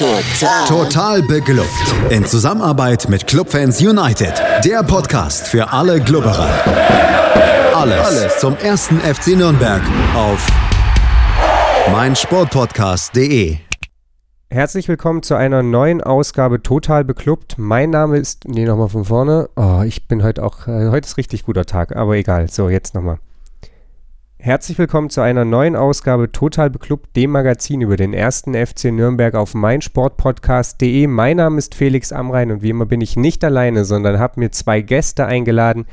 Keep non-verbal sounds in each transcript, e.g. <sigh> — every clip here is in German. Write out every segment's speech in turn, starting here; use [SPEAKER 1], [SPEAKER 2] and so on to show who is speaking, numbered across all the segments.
[SPEAKER 1] Total. Total beglückt. In Zusammenarbeit mit Clubfans United. Der Podcast für alle Glubberer. Alles, Alles zum ersten FC Nürnberg auf meinsportpodcast.de.
[SPEAKER 2] Herzlich willkommen zu einer neuen Ausgabe Total Beklubbt. Mein Name ist, nee, nochmal von vorne. Oh, ich bin heute auch, äh, heute ist richtig guter Tag, aber egal. So, jetzt nochmal. Herzlich willkommen zu einer neuen Ausgabe Total Beklubbt, dem Magazin über den ersten FC Nürnberg auf meinsportpodcast.de. Mein Name ist Felix Amrein und wie immer bin ich nicht alleine, sondern habe mir zwei Gäste eingeladen,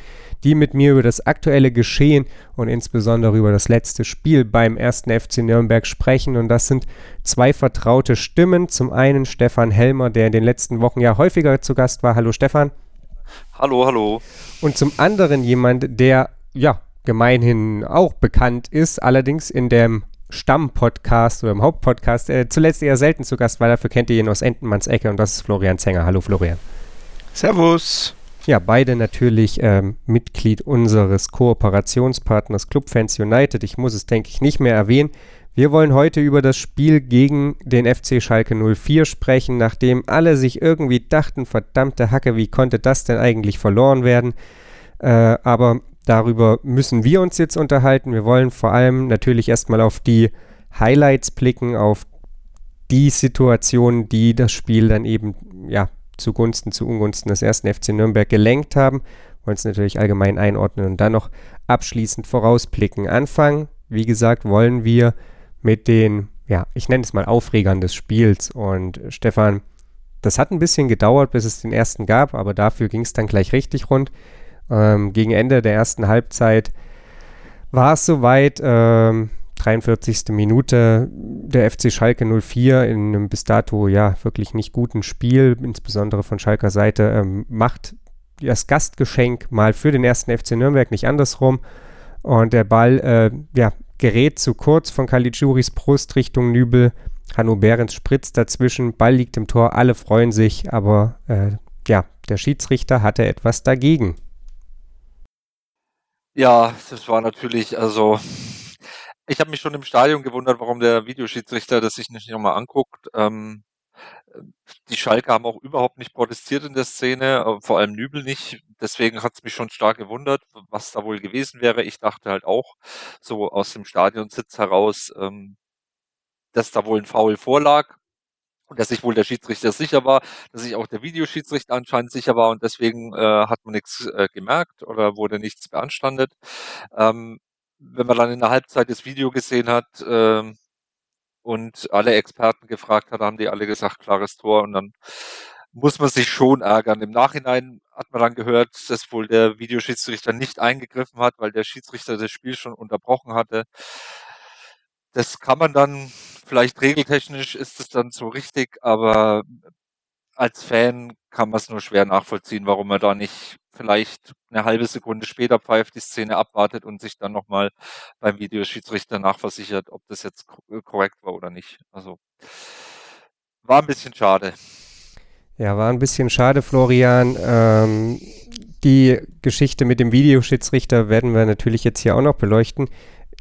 [SPEAKER 2] die mit mir über das aktuelle Geschehen und insbesondere über das letzte Spiel beim ersten FC Nürnberg sprechen. Und das sind zwei vertraute Stimmen. Zum einen Stefan Helmer, der in den letzten Wochen ja häufiger zu Gast war. Hallo Stefan.
[SPEAKER 3] Hallo, hallo.
[SPEAKER 2] Und zum anderen jemand, der ja gemeinhin auch bekannt ist, allerdings in dem Stammpodcast oder im Hauptpodcast äh, zuletzt eher selten zu Gast war. Dafür kennt ihr ihn aus Entenmanns Ecke und das ist Florian Zenger. Hallo Florian.
[SPEAKER 4] Servus.
[SPEAKER 2] Ja, beide natürlich ähm, Mitglied unseres Kooperationspartners Clubfans United. Ich muss es, denke ich, nicht mehr erwähnen. Wir wollen heute über das Spiel gegen den FC Schalke 04 sprechen, nachdem alle sich irgendwie dachten, verdammte Hacke, wie konnte das denn eigentlich verloren werden? Äh, aber Darüber müssen wir uns jetzt unterhalten. Wir wollen vor allem natürlich erstmal auf die Highlights blicken, auf die Situationen, die das Spiel dann eben ja, zugunsten, zu Ungunsten des ersten FC Nürnberg gelenkt haben. Wollen es natürlich allgemein einordnen und dann noch abschließend vorausblicken. Anfangen, wie gesagt, wollen wir mit den, ja, ich nenne es mal Aufregern des Spiels. Und Stefan, das hat ein bisschen gedauert, bis es den ersten gab, aber dafür ging es dann gleich richtig rund. Ähm, gegen Ende der ersten Halbzeit war es soweit. Ähm, 43. Minute der FC Schalke 04 in einem bis dato ja wirklich nicht guten Spiel, insbesondere von Schalker Seite, ähm, macht das Gastgeschenk mal für den ersten FC Nürnberg, nicht andersrum. Und der Ball äh, ja, gerät zu kurz von Caligiuris Brust Richtung Nübel. Hanno Behrens spritzt dazwischen, Ball liegt im Tor, alle freuen sich, aber äh, ja, der Schiedsrichter hatte etwas dagegen.
[SPEAKER 3] Ja, das war natürlich, also ich habe mich schon im Stadion gewundert, warum der Videoschiedsrichter das sich nicht nochmal anguckt. Ähm, die Schalke haben auch überhaupt nicht protestiert in der Szene, äh, vor allem Nübel nicht. Deswegen hat es mich schon stark gewundert, was da wohl gewesen wäre. Ich dachte halt auch so aus dem Stadionsitz heraus, ähm, dass da wohl ein Foul vorlag und dass sich wohl der Schiedsrichter sicher war, dass sich auch der Videoschiedsrichter anscheinend sicher war und deswegen äh, hat man nichts äh, gemerkt oder wurde nichts beanstandet. Ähm, wenn man dann in der Halbzeit das Video gesehen hat ähm, und alle Experten gefragt hat, haben die alle gesagt, klares Tor und dann muss man sich schon ärgern. Im Nachhinein hat man dann gehört, dass wohl der Videoschiedsrichter nicht eingegriffen hat, weil der Schiedsrichter das Spiel schon unterbrochen hatte. Das kann man dann vielleicht regeltechnisch ist es dann so richtig, aber als Fan kann man es nur schwer nachvollziehen, warum man da nicht vielleicht eine halbe Sekunde später pfeift, die Szene abwartet und sich dann nochmal beim Videoschiedsrichter nachversichert, ob das jetzt äh, korrekt war oder nicht. Also war ein bisschen schade.
[SPEAKER 2] Ja, war ein bisschen schade, Florian. Ähm, die Geschichte mit dem Videoschiedsrichter werden wir natürlich jetzt hier auch noch beleuchten.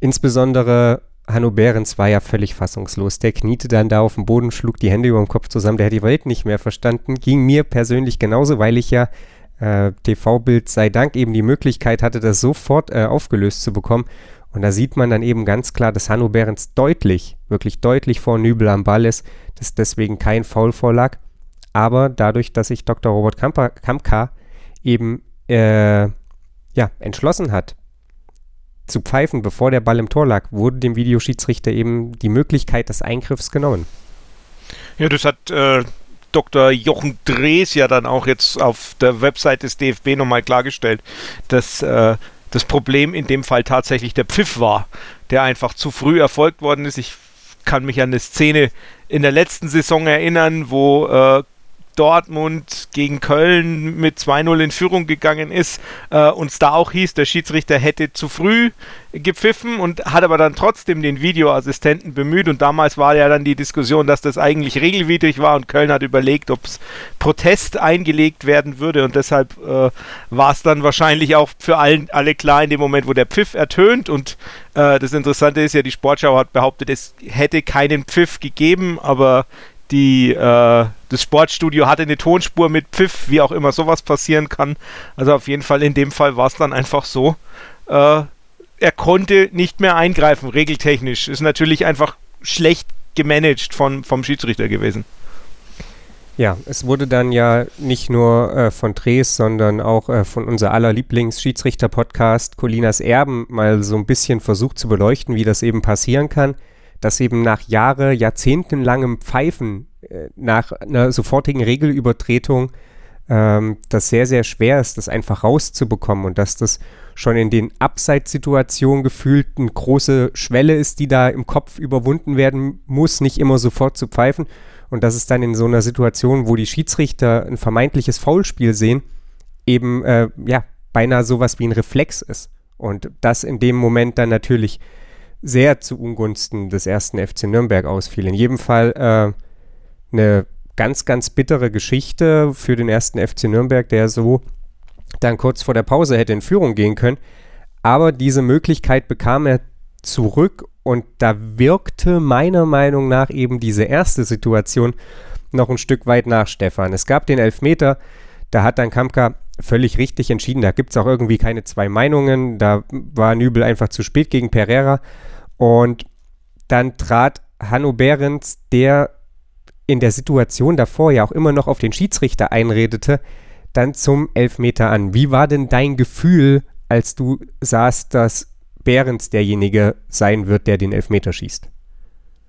[SPEAKER 2] Insbesondere Hanno Behrens war ja völlig fassungslos. Der kniete dann da auf dem Boden, schlug die Hände über dem Kopf zusammen. Der hat die Welt nicht mehr verstanden. Ging mir persönlich genauso, weil ich ja äh, TV-Bild sei Dank eben die Möglichkeit hatte, das sofort äh, aufgelöst zu bekommen. Und da sieht man dann eben ganz klar, dass Hanno Behrens deutlich, wirklich deutlich vor Nübel am Ball ist, dass deswegen kein Foul vorlag. Aber dadurch, dass sich Dr. Robert Kampka eben äh, ja, entschlossen hat, zu pfeifen, bevor der Ball im Tor lag, wurde dem Videoschiedsrichter eben die Möglichkeit des Eingriffs genommen.
[SPEAKER 4] Ja, das hat äh, Dr. Jochen Drees ja dann auch jetzt auf der Website des DFB nochmal klargestellt, dass äh, das Problem in dem Fall tatsächlich der Pfiff war, der einfach zu früh erfolgt worden ist. Ich kann mich an eine Szene in der letzten Saison erinnern, wo äh, Dortmund gegen Köln mit 2-0 in Führung gegangen ist, äh, uns da auch hieß, der Schiedsrichter hätte zu früh gepfiffen und hat aber dann trotzdem den Videoassistenten bemüht. Und damals war ja dann die Diskussion, dass das eigentlich regelwidrig war. Und Köln hat überlegt, ob es Protest eingelegt werden würde. Und deshalb äh, war es dann wahrscheinlich auch für allen, alle klar in dem Moment, wo der Pfiff ertönt. Und äh, das Interessante ist ja, die Sportschau hat behauptet, es hätte keinen Pfiff gegeben, aber die, äh, das Sportstudio hatte eine Tonspur mit Pfiff, wie auch immer sowas passieren kann. Also auf jeden Fall in dem Fall war es dann einfach so. Äh, er konnte nicht mehr eingreifen, regeltechnisch. Ist natürlich einfach schlecht gemanagt von, vom Schiedsrichter gewesen.
[SPEAKER 2] Ja, es wurde dann ja nicht nur äh, von Dres, sondern auch äh, von unser aller Lieblings-Schiedsrichter-Podcast Colinas Erben mal so ein bisschen versucht zu beleuchten, wie das eben passieren kann, dass eben nach Jahre, jahrzehntelangem Pfeifen äh, nach einer sofortigen Regelübertretung ähm, das sehr, sehr schwer ist, das einfach rauszubekommen und dass das schon in den Abseitssituationen gefühlt eine große Schwelle ist, die da im Kopf überwunden werden muss, nicht immer sofort zu pfeifen. Und dass es dann in so einer Situation, wo die Schiedsrichter ein vermeintliches Foulspiel sehen, eben äh, ja beinahe sowas wie ein Reflex ist. Und das in dem Moment dann natürlich sehr zu Ungunsten des ersten FC Nürnberg ausfiel. In jedem Fall äh, eine ganz, ganz bittere Geschichte für den ersten FC Nürnberg, der so dann kurz vor der Pause hätte in Führung gehen können. Aber diese Möglichkeit bekam er zurück und da wirkte meiner Meinung nach eben diese erste Situation noch ein Stück weit nach Stefan. Es gab den Elfmeter, da hat dann Kampka völlig richtig entschieden. Da gibt es auch irgendwie keine zwei Meinungen. Da war Nübel einfach zu spät gegen Pereira. Und dann trat Hanno Behrens, der in der Situation davor ja auch immer noch auf den Schiedsrichter einredete, dann zum Elfmeter an. Wie war denn dein Gefühl, als du sahst, dass Behrens derjenige sein wird, der den Elfmeter schießt?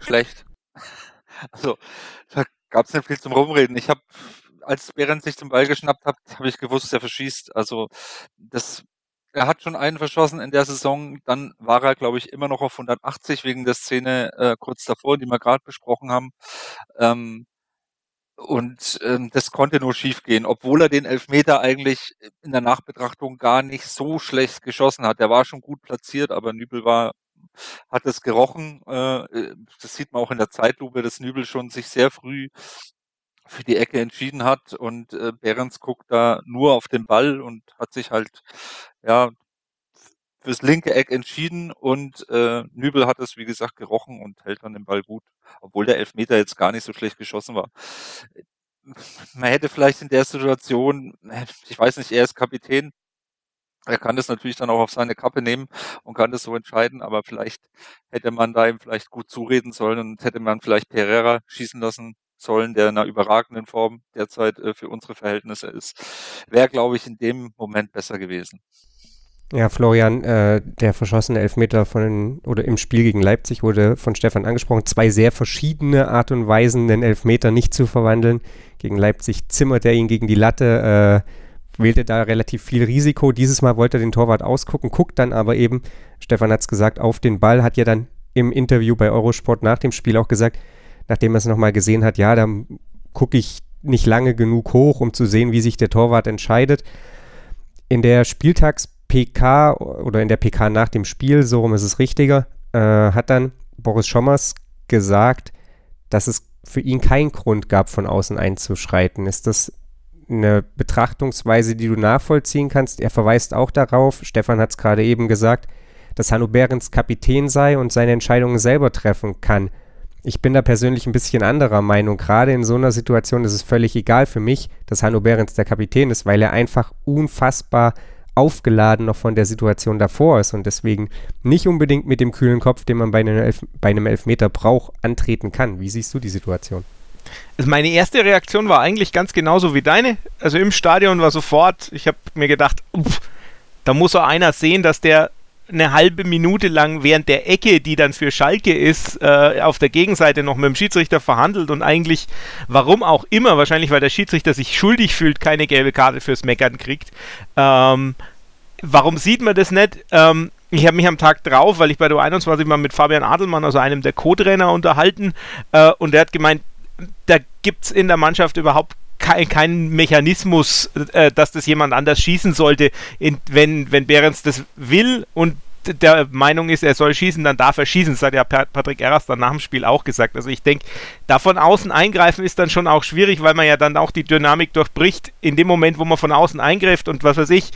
[SPEAKER 3] Schlecht. <laughs> Also, da gab es nicht viel zum Rumreden. Ich habe, als Behrens sich zum Ball geschnappt hat, habe ich gewusst, er verschießt. Also, das, er hat schon einen verschossen in der Saison. Dann war er, glaube ich, immer noch auf 180 wegen der Szene äh, kurz davor, die wir gerade besprochen haben. Ähm, und ähm, das konnte nur schiefgehen, obwohl er den Elfmeter eigentlich in der Nachbetrachtung gar nicht so schlecht geschossen hat. Der war schon gut platziert, aber Nübel war, hat es gerochen. Äh, das sieht man auch in der Zeitlupe, dass Nübel schon sich sehr früh für die Ecke entschieden hat. Und äh, Behrens guckt da nur auf den Ball und hat sich halt ja fürs linke Eck entschieden. Und äh, Nübel hat es, wie gesagt, gerochen und hält dann den Ball gut, obwohl der Elfmeter jetzt gar nicht so schlecht geschossen war. Man hätte vielleicht in der Situation, ich weiß nicht, er ist Kapitän, er kann das natürlich dann auch auf seine Kappe nehmen und kann das so entscheiden, aber vielleicht hätte man da ihm vielleicht gut zureden sollen und hätte man vielleicht Pereira schießen lassen sollen, der in einer überragenden Form derzeit äh, für unsere Verhältnisse ist. Wäre, glaube ich, in dem Moment besser gewesen.
[SPEAKER 2] Ja, Florian, äh, der verschossene Elfmeter von oder im Spiel gegen Leipzig wurde von Stefan angesprochen. Zwei sehr verschiedene Art und Weisen, den Elfmeter nicht zu verwandeln. Gegen Leipzig zimmert er ihn gegen die Latte, äh, wählte da relativ viel Risiko. Dieses Mal wollte er den Torwart ausgucken, guckt dann aber eben, Stefan hat es gesagt, auf den Ball, hat ja dann im Interview bei Eurosport nach dem Spiel auch gesagt, nachdem er es nochmal gesehen hat, ja, da gucke ich nicht lange genug hoch, um zu sehen, wie sich der Torwart entscheidet. In der Spieltags- PK oder in der PK nach dem Spiel, so rum ist es richtiger, äh, hat dann Boris Schommers gesagt, dass es für ihn keinen Grund gab, von außen einzuschreiten. Ist das eine Betrachtungsweise, die du nachvollziehen kannst? Er verweist auch darauf, Stefan hat es gerade eben gesagt, dass Hanno Behrens Kapitän sei und seine Entscheidungen selber treffen kann. Ich bin da persönlich ein bisschen anderer Meinung. Gerade in so einer Situation ist es völlig egal für mich, dass Hanno Behrens der Kapitän ist, weil er einfach unfassbar aufgeladen noch von der Situation davor ist und deswegen nicht unbedingt mit dem kühlen Kopf, den man bei einem, Elf bei einem Elfmeter braucht, antreten kann. Wie siehst du die Situation?
[SPEAKER 4] Also meine erste Reaktion war eigentlich ganz genauso wie deine. Also im Stadion war sofort, ich habe mir gedacht, uff, da muss auch einer sehen, dass der eine halbe Minute lang während der Ecke, die dann für Schalke ist, äh, auf der Gegenseite noch mit dem Schiedsrichter verhandelt und eigentlich, warum auch immer, wahrscheinlich weil der Schiedsrichter sich schuldig fühlt, keine gelbe Karte fürs Meckern kriegt. Ähm, warum sieht man das nicht? Ähm, ich habe mich am Tag drauf, weil ich bei der 21 mal mit Fabian Adelmann, also einem der Co-Trainer, unterhalten äh, und der hat gemeint, da gibt es in der Mannschaft überhaupt kein, kein Mechanismus, äh, dass das jemand anders schießen sollte. In, wenn, wenn Behrens das will und der Meinung ist, er soll schießen, dann darf er schießen. Das hat ja Patrick Erras dann nach dem Spiel auch gesagt. Also ich denke, da von außen eingreifen ist dann schon auch schwierig, weil man ja dann auch die Dynamik durchbricht. In dem Moment, wo man von außen eingreift und was weiß ich,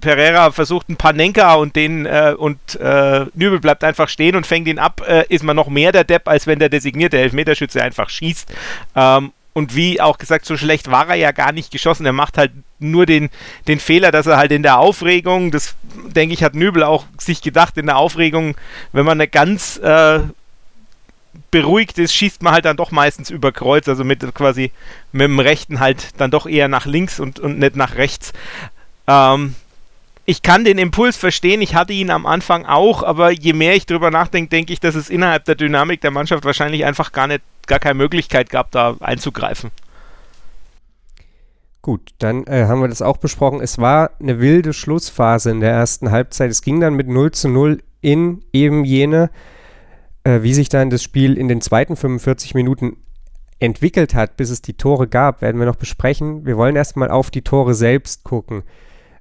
[SPEAKER 4] Pereira versucht ein Panenka und den äh, und äh, Nübel bleibt einfach stehen und fängt ihn ab, äh, ist man noch mehr der Depp, als wenn der designierte Elfmeterschütze einfach schießt. Ähm, und wie auch gesagt, so schlecht war er ja gar nicht geschossen. Er macht halt nur den, den Fehler, dass er halt in der Aufregung, das denke ich, hat Nübel auch sich gedacht, in der Aufregung, wenn man eine ganz äh, beruhigt ist, schießt man halt dann doch meistens über Kreuz, also mit quasi mit dem rechten halt dann doch eher nach links und, und nicht nach rechts. Ähm, ich kann den Impuls verstehen, ich hatte ihn am Anfang auch, aber je mehr ich drüber nachdenke, denke ich, dass es innerhalb der Dynamik der Mannschaft wahrscheinlich einfach gar nicht, gar keine Möglichkeit gab, da einzugreifen.
[SPEAKER 2] Gut, dann äh, haben wir das auch besprochen. Es war eine wilde Schlussphase in der ersten Halbzeit. Es ging dann mit 0 zu 0 in eben jene. Äh, wie sich dann das Spiel in den zweiten 45 Minuten entwickelt hat, bis es die Tore gab, werden wir noch besprechen. Wir wollen erstmal auf die Tore selbst gucken.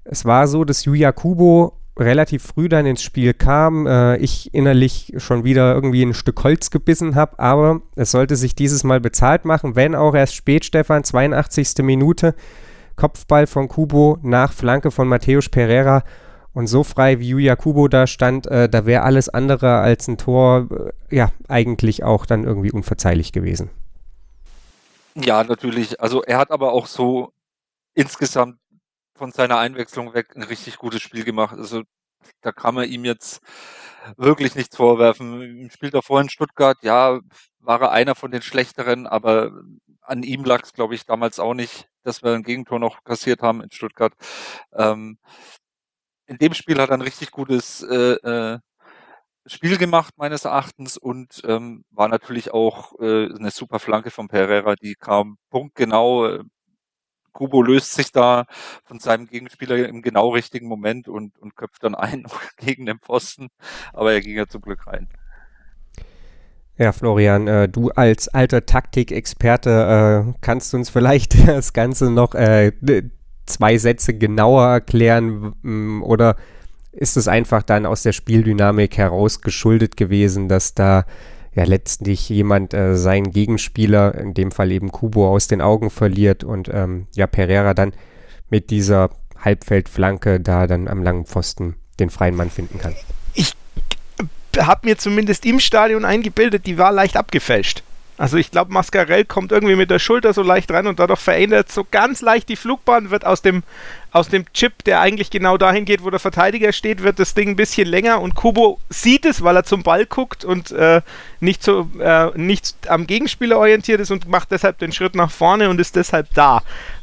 [SPEAKER 2] Es war so, dass Yuya Kubo relativ früh dann ins Spiel kam, äh, ich innerlich schon wieder irgendwie ein Stück Holz gebissen habe, aber es sollte sich dieses Mal bezahlt machen, wenn auch erst spät, Stefan, 82. Minute, Kopfball von Kubo nach Flanke von Matthäus Pereira und so frei wie Yuya Kubo da stand, äh, da wäre alles andere als ein Tor, äh, ja, eigentlich auch dann irgendwie unverzeihlich gewesen.
[SPEAKER 3] Ja, natürlich. Also er hat aber auch so insgesamt von seiner Einwechslung weg ein richtig gutes Spiel gemacht. Also da kann man ihm jetzt wirklich nichts vorwerfen. Im Spiel davor in Stuttgart, ja, war er einer von den schlechteren, aber an ihm lag es, glaube ich, damals auch nicht, dass wir ein Gegentor noch kassiert haben in Stuttgart. Ähm, in dem Spiel hat er ein richtig gutes äh, äh, Spiel gemacht, meines Erachtens, und ähm, war natürlich auch äh, eine super Flanke von Pereira, die kam punktgenau. Kubo löst sich da von seinem Gegenspieler im genau richtigen Moment und, und köpft dann ein <laughs> gegen den Pfosten. Aber er ging ja zum Glück rein.
[SPEAKER 2] Ja, Florian, äh, du als alter Taktikexperte äh, kannst uns vielleicht <laughs> das Ganze noch äh, zwei Sätze genauer erklären oder ist es einfach dann aus der Spieldynamik heraus geschuldet gewesen, dass da ja letztlich jemand äh, seinen Gegenspieler, in dem Fall eben Kubo, aus den Augen verliert und ähm, ja Pereira dann mit dieser Halbfeldflanke da dann am langen Pfosten den freien Mann finden kann.
[SPEAKER 4] Ich habe mir zumindest im Stadion eingebildet, die war leicht abgefälscht. Also ich glaube, Mascarell kommt irgendwie mit der Schulter so leicht rein und dadurch verändert so ganz leicht die Flugbahn, wird aus dem, aus dem Chip, der eigentlich genau dahin geht, wo der Verteidiger steht, wird das Ding ein bisschen länger und Kubo sieht es, weil er zum Ball guckt und äh, nicht, so, äh, nicht am Gegenspieler orientiert ist und macht deshalb den Schritt nach vorne und ist deshalb da.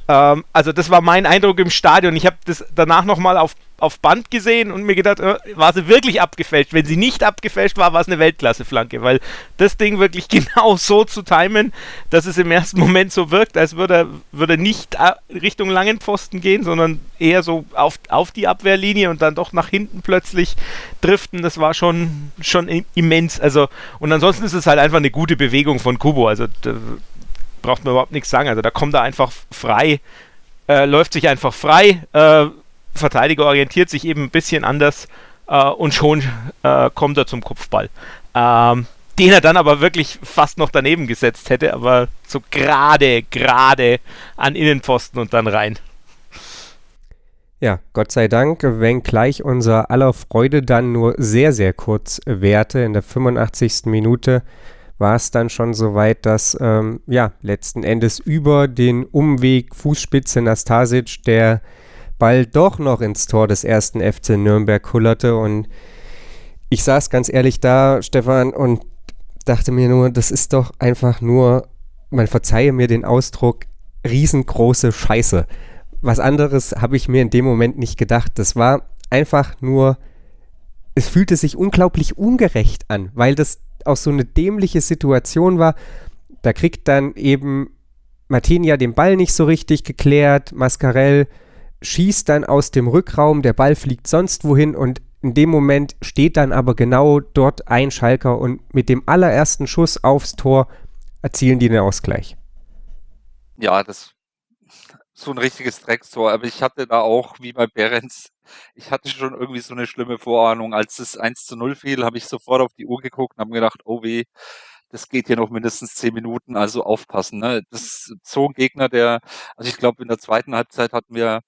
[SPEAKER 4] Ähm, also das war mein Eindruck im Stadion. Ich habe das danach nochmal auf, auf Band gesehen und mir gedacht, äh, war sie wirklich abgefälscht? Wenn sie nicht abgefälscht war, war es eine Weltklasse-Flanke, weil das Ding wirklich <laughs> genau so zu timen, dass es im ersten Moment so wirkt, als würde würde nicht äh, Richtung langen Pfosten gehen, sondern eher so auf, auf die Abwehrlinie und dann doch nach hinten plötzlich driften. Das war schon, schon immens. Also, und ansonsten ist es halt einfach eine gute Bewegung von Kubo. Also braucht man überhaupt nichts sagen. Also da kommt er einfach frei, äh, läuft sich einfach frei, äh, Verteidiger orientiert sich eben ein bisschen anders äh, und schon äh, kommt er zum Kopfball. Ähm, den er dann aber wirklich fast noch daneben gesetzt hätte, aber so gerade, gerade an Innenpfosten und dann rein.
[SPEAKER 2] Ja, Gott sei Dank, wenngleich unser aller Freude dann nur sehr, sehr kurz währte in der 85. Minute war es dann schon so weit, dass ähm, ja letzten Endes über den Umweg Fußspitze Nastasic der Ball doch noch ins Tor des ersten FC Nürnberg kullerte und ich saß ganz ehrlich da, Stefan, und dachte mir nur, das ist doch einfach nur, man verzeihe mir den Ausdruck, riesengroße Scheiße. Was anderes habe ich mir in dem Moment nicht gedacht. Das war einfach nur, es fühlte sich unglaublich ungerecht an, weil das auch so eine dämliche Situation war. Da kriegt dann eben Martinia den Ball nicht so richtig geklärt. Mascarell schießt dann aus dem Rückraum, der Ball fliegt sonst wohin und in dem Moment steht dann aber genau dort ein Schalker und mit dem allerersten Schuss aufs Tor erzielen die den Ausgleich.
[SPEAKER 3] Ja, das so ein richtiges Dreckstor. Aber ich hatte da auch, wie bei Behrens, ich hatte schon irgendwie so eine schlimme Vorahnung. Als es 1 zu 0 fiel, habe ich sofort auf die Uhr geguckt und habe gedacht, oh weh, das geht hier noch mindestens zehn Minuten, also aufpassen. Ne? Das ist so ein Gegner, der, also ich glaube, in der zweiten Halbzeit hatten wir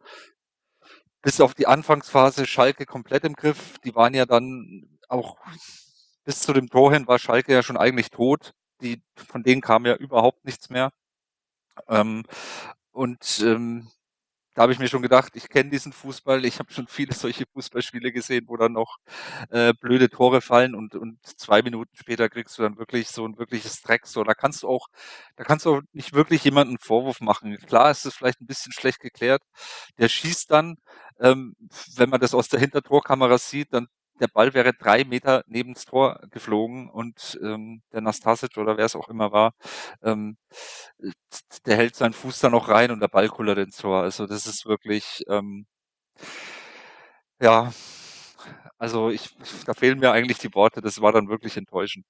[SPEAKER 3] bis auf die Anfangsphase Schalke komplett im Griff. Die waren ja dann auch bis zu dem Tor hin war Schalke ja schon eigentlich tot. Die, von denen kam ja überhaupt nichts mehr. Ähm, und ähm, da habe ich mir schon gedacht, ich kenne diesen Fußball, ich habe schon viele solche Fußballspiele gesehen, wo dann noch äh, blöde Tore fallen und, und zwei Minuten später kriegst du dann wirklich so ein wirkliches Dreck. So, da kannst du auch, da kannst du auch nicht wirklich jemanden einen Vorwurf machen. Klar ist es vielleicht ein bisschen schlecht geklärt. Der schießt dann, ähm, wenn man das aus der Hintertorkamera sieht, dann der Ball wäre drei Meter neben das Tor geflogen und ähm, der Nastasic oder wer es auch immer war, ähm, der hält seinen Fuß da noch rein und der Ball kullert ins Tor. Also das ist wirklich, ähm, ja, also ich, da fehlen mir eigentlich die Worte. Das war dann wirklich enttäuschend.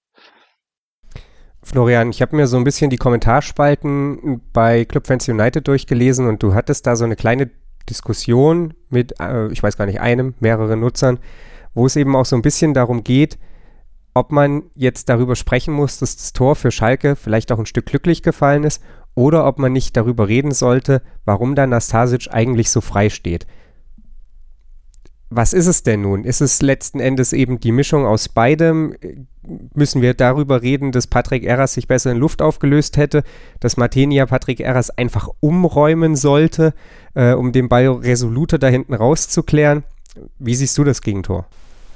[SPEAKER 2] Florian, ich habe mir so ein bisschen die Kommentarspalten bei Club Fans United durchgelesen und du hattest da so eine kleine Diskussion mit, äh, ich weiß gar nicht, einem, mehreren Nutzern, wo es eben auch so ein bisschen darum geht, ob man jetzt darüber sprechen muss, dass das Tor für Schalke vielleicht auch ein Stück glücklich gefallen ist oder ob man nicht darüber reden sollte, warum da Nastasic eigentlich so frei steht. Was ist es denn nun? Ist es letzten Endes eben die Mischung aus beidem? Müssen wir darüber reden, dass Patrick Erras sich besser in Luft aufgelöst hätte, dass Martenia Patrick Erras einfach umräumen sollte, äh, um den Ball resoluter da hinten rauszuklären? Wie siehst du das Gegentor?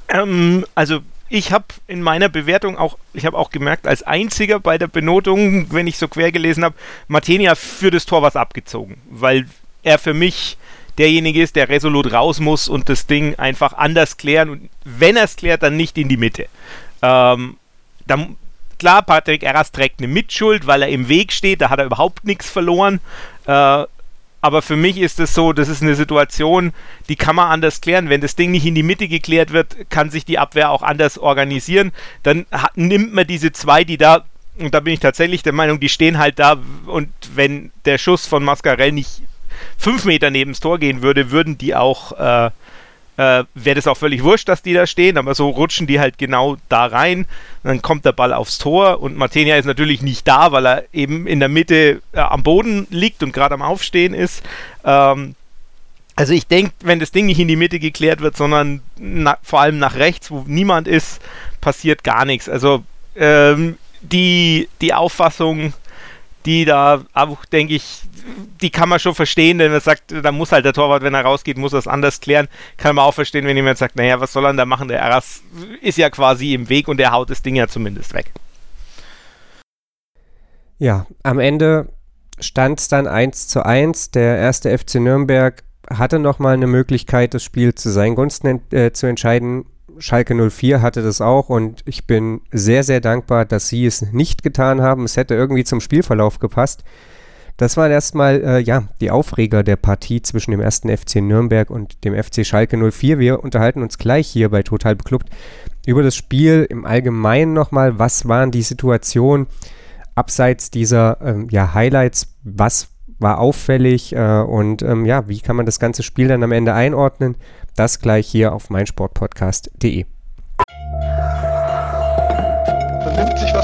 [SPEAKER 4] Ähm, also ich habe in meiner Bewertung auch, ich habe auch gemerkt, als einziger bei der Benotung, wenn ich so quer gelesen habe, Martenia für das Tor was abgezogen, weil er für mich derjenige ist, der resolut raus muss und das Ding einfach anders klären und wenn er es klärt, dann nicht in die Mitte. Ähm, dann, klar, Patrick Erras trägt eine Mitschuld, weil er im Weg steht, da hat er überhaupt nichts verloren. Äh, aber für mich ist es so, das ist eine Situation, die kann man anders klären. Wenn das Ding nicht in die Mitte geklärt wird, kann sich die Abwehr auch anders organisieren. Dann hat, nimmt man diese zwei, die da, und da bin ich tatsächlich der Meinung, die stehen halt da. Und wenn der Schuss von Mascarell nicht fünf Meter neben das Tor gehen würde, würden die auch äh, äh, wäre das auch völlig wurscht, dass die da stehen, aber so rutschen die halt genau da rein. Dann kommt der Ball aufs Tor und Martenia ist natürlich nicht da, weil er eben in der Mitte äh, am Boden liegt und gerade am Aufstehen ist. Ähm, also ich denke, wenn das Ding nicht in die Mitte geklärt wird, sondern na, vor allem nach rechts, wo niemand ist, passiert gar nichts. Also ähm, die, die Auffassung, die da auch, denke ich, die kann man schon verstehen, denn er sagt, da muss halt der Torwart, wenn er rausgeht, muss es anders klären. Kann man auch verstehen, wenn jemand sagt, naja, was soll er da machen? Der Aras ist ja quasi im Weg und der haut das Ding ja zumindest weg.
[SPEAKER 2] Ja, am Ende stand es dann 1 zu 1. Der erste FC Nürnberg hatte nochmal eine Möglichkeit, das Spiel zu seinen Gunsten äh, zu entscheiden. Schalke 04 hatte das auch und ich bin sehr, sehr dankbar, dass sie es nicht getan haben. Es hätte irgendwie zum Spielverlauf gepasst. Das waren erstmal äh, ja, die Aufreger der Partie zwischen dem ersten FC Nürnberg und dem FC Schalke 04. Wir unterhalten uns gleich hier bei Total Beklubbt über das Spiel im Allgemeinen nochmal. Was waren die Situationen abseits dieser ähm, ja, Highlights? Was war auffällig äh, und ähm, ja, wie kann man das ganze Spiel dann am Ende einordnen? Das gleich hier auf meinsportpodcast.de.
[SPEAKER 5] Sich, was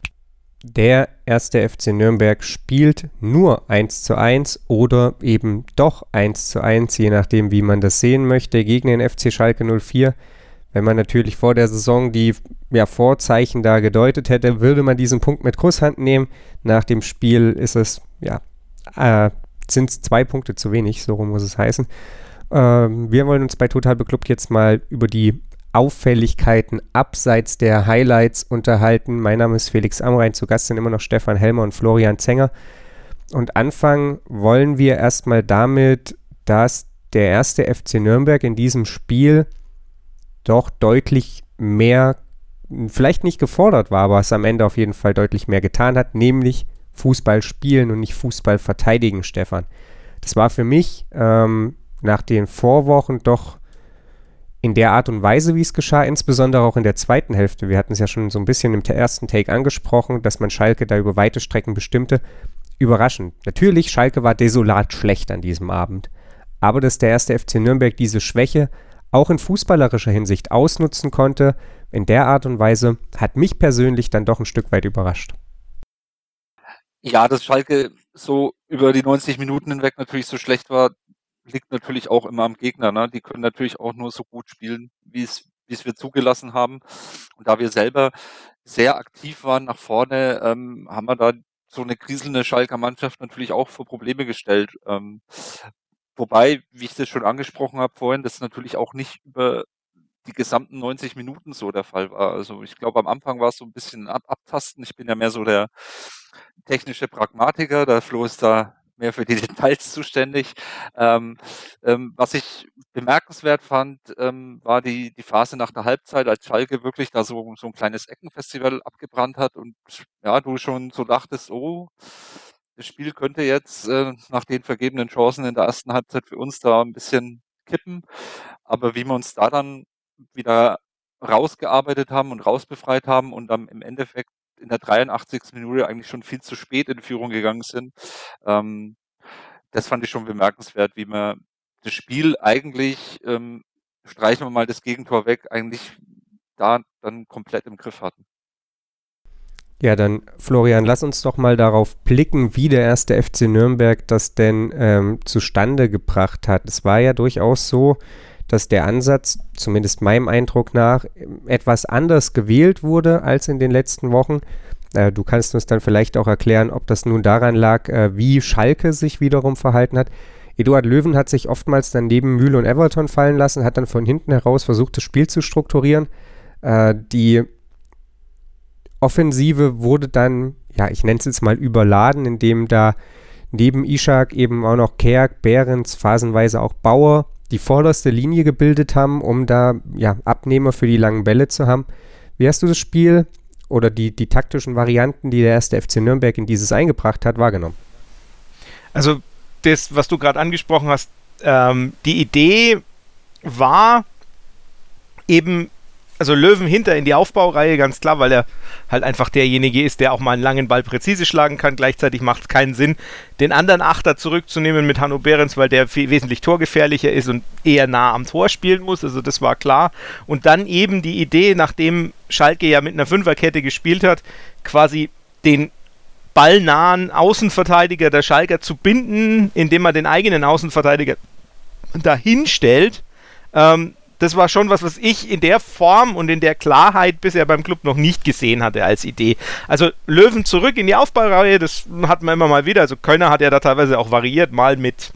[SPEAKER 2] Der erste FC Nürnberg spielt nur 1 zu 1 oder eben doch 1 zu 1, je nachdem, wie man das sehen möchte, gegen den FC Schalke 04. Wenn man natürlich vor der Saison die ja, Vorzeichen da gedeutet hätte, würde man diesen Punkt mit Kusshand nehmen. Nach dem Spiel ist es, ja, äh, sind es zwei Punkte zu wenig, so muss es heißen. Ähm, wir wollen uns bei Total Beklubbt jetzt mal über die Auffälligkeiten abseits der Highlights unterhalten. Mein Name ist Felix Amrein, zu Gast sind immer noch Stefan Helmer und Florian Zenger. Und anfangen wollen wir erstmal damit, dass der erste FC Nürnberg in diesem Spiel doch deutlich mehr, vielleicht nicht gefordert war, aber es am Ende auf jeden Fall deutlich mehr getan hat, nämlich Fußball spielen und nicht Fußball verteidigen, Stefan. Das war für mich ähm, nach den Vorwochen doch in der Art und Weise, wie es geschah, insbesondere auch in der zweiten Hälfte. Wir hatten es ja schon so ein bisschen im ersten Take angesprochen, dass man Schalke da über weite Strecken bestimmte. Überraschend. Natürlich, Schalke war desolat schlecht an diesem Abend. Aber dass der erste FC Nürnberg diese Schwäche auch in fußballerischer Hinsicht ausnutzen konnte, in der Art und Weise, hat mich persönlich dann doch ein Stück weit überrascht.
[SPEAKER 3] Ja, dass Schalke so über die 90 Minuten hinweg natürlich so schlecht war, liegt natürlich auch immer am Gegner. Ne? Die können natürlich auch nur so gut spielen, wie es wie es wir zugelassen haben. Und da wir selber sehr aktiv waren nach vorne, ähm, haben wir da so eine kriselnde Schalker Mannschaft natürlich auch vor Probleme gestellt. Ähm, wobei, wie ich das schon angesprochen habe vorhin, das natürlich auch nicht über die gesamten 90 Minuten so der Fall war. Also ich glaube, am Anfang war es so ein bisschen ab abtasten. Ich bin ja mehr so der technische Pragmatiker. Der Flo ist da mehr für die <laughs> Details zuständig. Ähm, ähm, was ich bemerkenswert fand, ähm, war die, die Phase nach der Halbzeit, als Schalke wirklich da so, so ein kleines Eckenfestival abgebrannt hat und ja, du schon so dachtest, oh, das Spiel könnte jetzt äh, nach den vergebenen Chancen in der ersten Halbzeit für uns da ein bisschen kippen. Aber wie wir uns da dann wieder rausgearbeitet haben und rausbefreit haben und dann im Endeffekt in der 83. Minute eigentlich schon viel zu spät in Führung gegangen sind. Ähm, das fand ich schon bemerkenswert, wie man das Spiel eigentlich, ähm, streichen wir mal das Gegentor weg, eigentlich da dann komplett im Griff hatten.
[SPEAKER 2] Ja, dann Florian, lass uns doch mal darauf blicken, wie der erste FC Nürnberg das denn ähm, zustande gebracht hat. Es war ja durchaus so, dass der Ansatz, zumindest meinem Eindruck nach, etwas anders gewählt wurde als in den letzten Wochen. Äh, du kannst uns dann vielleicht auch erklären, ob das nun daran lag, äh, wie Schalke sich wiederum verhalten hat. Eduard Löwen hat sich oftmals dann neben Mühle und Everton fallen lassen, hat dann von hinten heraus versucht, das Spiel zu strukturieren. Äh, die Offensive wurde dann, ja, ich nenne es jetzt mal überladen, indem da neben Ishak eben auch noch Kerk, Behrens, phasenweise auch Bauer die vorderste Linie gebildet haben, um da ja, Abnehmer für die langen Bälle zu haben. Wie hast du das Spiel oder die, die taktischen Varianten, die der erste FC Nürnberg in dieses eingebracht hat, wahrgenommen?
[SPEAKER 4] Also das, was du gerade angesprochen hast, ähm, die Idee war eben also Löwen hinter in die Aufbaureihe, ganz klar, weil er halt einfach derjenige ist, der auch mal einen langen Ball präzise schlagen kann. Gleichzeitig macht es keinen Sinn, den anderen Achter zurückzunehmen mit Hanno Behrens, weil der wesentlich torgefährlicher ist und eher nah am Tor spielen muss. Also das war klar. Und dann eben die Idee, nachdem Schalke ja mit einer Fünferkette gespielt hat, quasi den ballnahen Außenverteidiger der Schalker zu binden, indem er den eigenen Außenverteidiger dahin stellt. Ähm, das war schon was, was ich in der Form und in der Klarheit bisher beim Club noch nicht gesehen hatte als Idee. Also Löwen zurück in die Aufbaureihe, das hat man immer mal wieder. Also Kölner hat ja da teilweise auch variiert, mal mit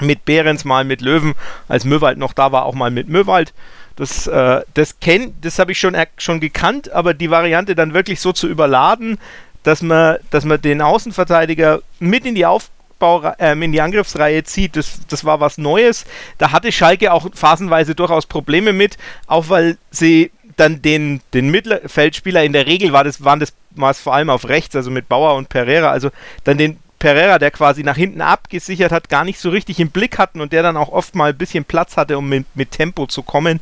[SPEAKER 4] mit Behrens, mal mit Löwen, als Möwald noch da war, auch mal mit Möwald. Das, äh, das, das habe ich schon, schon gekannt, aber die Variante dann wirklich so zu überladen, dass man, dass man den Außenverteidiger mit in die Aufbaureihe Aufbau, ähm, in die Angriffsreihe zieht, das, das war was Neues. Da hatte Schalke auch phasenweise durchaus Probleme mit, auch weil sie dann den, den Mittelfeldspieler, in der Regel war das, waren das war es vor allem auf rechts, also mit Bauer und Pereira, also dann den Pereira, der quasi nach hinten abgesichert hat, gar nicht so richtig im Blick hatten und der dann auch oft mal ein bisschen Platz hatte, um mit, mit Tempo zu kommen.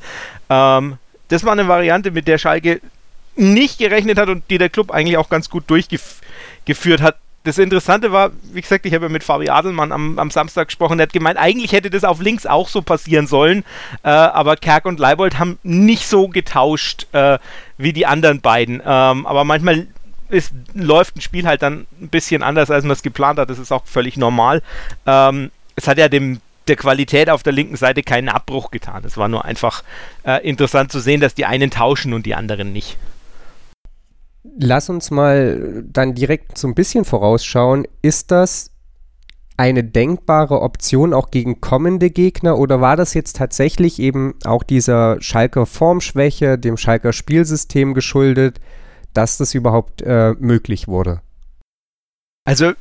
[SPEAKER 4] Ähm, das war eine Variante, mit der Schalke nicht gerechnet hat und die der Club eigentlich auch ganz gut durchgeführt hat das Interessante war, wie gesagt, ich habe ja mit Fabi Adelmann am, am Samstag gesprochen, der hat gemeint, eigentlich hätte das auf links auch so passieren sollen, äh, aber Kerk und Leibold haben nicht so getauscht äh, wie die anderen beiden. Ähm, aber manchmal ist, läuft ein Spiel halt dann ein bisschen anders, als man es geplant hat. Das ist auch völlig normal. Ähm, es hat ja dem der Qualität auf der linken Seite keinen Abbruch getan. Es war nur einfach äh, interessant zu sehen, dass die einen tauschen und die anderen nicht.
[SPEAKER 2] Lass uns mal dann direkt so ein bisschen vorausschauen. Ist das eine denkbare Option auch gegen kommende Gegner oder war das jetzt tatsächlich eben auch dieser Schalker Formschwäche, dem Schalker Spielsystem geschuldet, dass das überhaupt äh, möglich wurde?
[SPEAKER 4] Also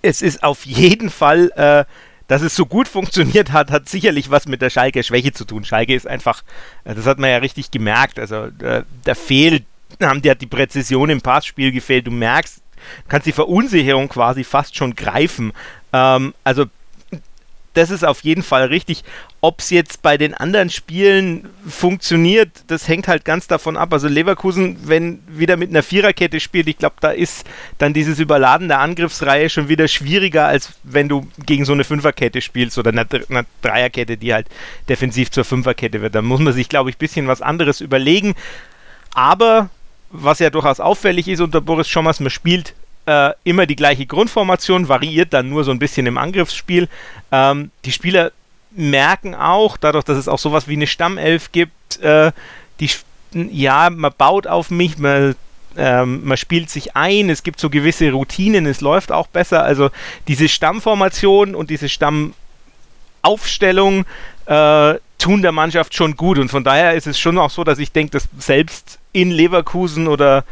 [SPEAKER 4] es ist auf jeden Fall, äh, dass es so gut funktioniert hat, hat sicherlich was mit der Schalke Schwäche zu tun. Schalke ist einfach, äh, das hat man ja richtig gemerkt, also äh, da fehlt, haben hat die Präzision im Passspiel gefehlt. Du merkst, kannst die Verunsicherung quasi fast schon greifen. Ähm, also das ist auf jeden Fall richtig. Ob es jetzt bei den anderen Spielen funktioniert, das hängt halt ganz davon ab. Also Leverkusen, wenn wieder mit einer Viererkette spielt, ich glaube, da ist dann dieses Überladen der Angriffsreihe schon wieder schwieriger, als wenn du gegen so eine Fünferkette spielst oder eine, eine Dreierkette, die halt defensiv zur Fünferkette wird. Da muss man sich, glaube ich, ein bisschen was anderes überlegen. Aber was ja durchaus auffällig ist unter Boris Schommers, man spielt äh, immer die gleiche Grundformation, variiert dann nur so ein bisschen im Angriffsspiel. Ähm, die Spieler merken auch, dadurch, dass es auch sowas wie eine Stammelf gibt, äh, die, ja, man baut auf mich, man, ähm, man spielt sich ein, es gibt so gewisse Routinen, es läuft auch besser. Also diese Stammformation und diese Stammaufstellung äh, tun der Mannschaft schon gut. Und von daher ist es schon auch so, dass ich denke, dass selbst in Leverkusen oder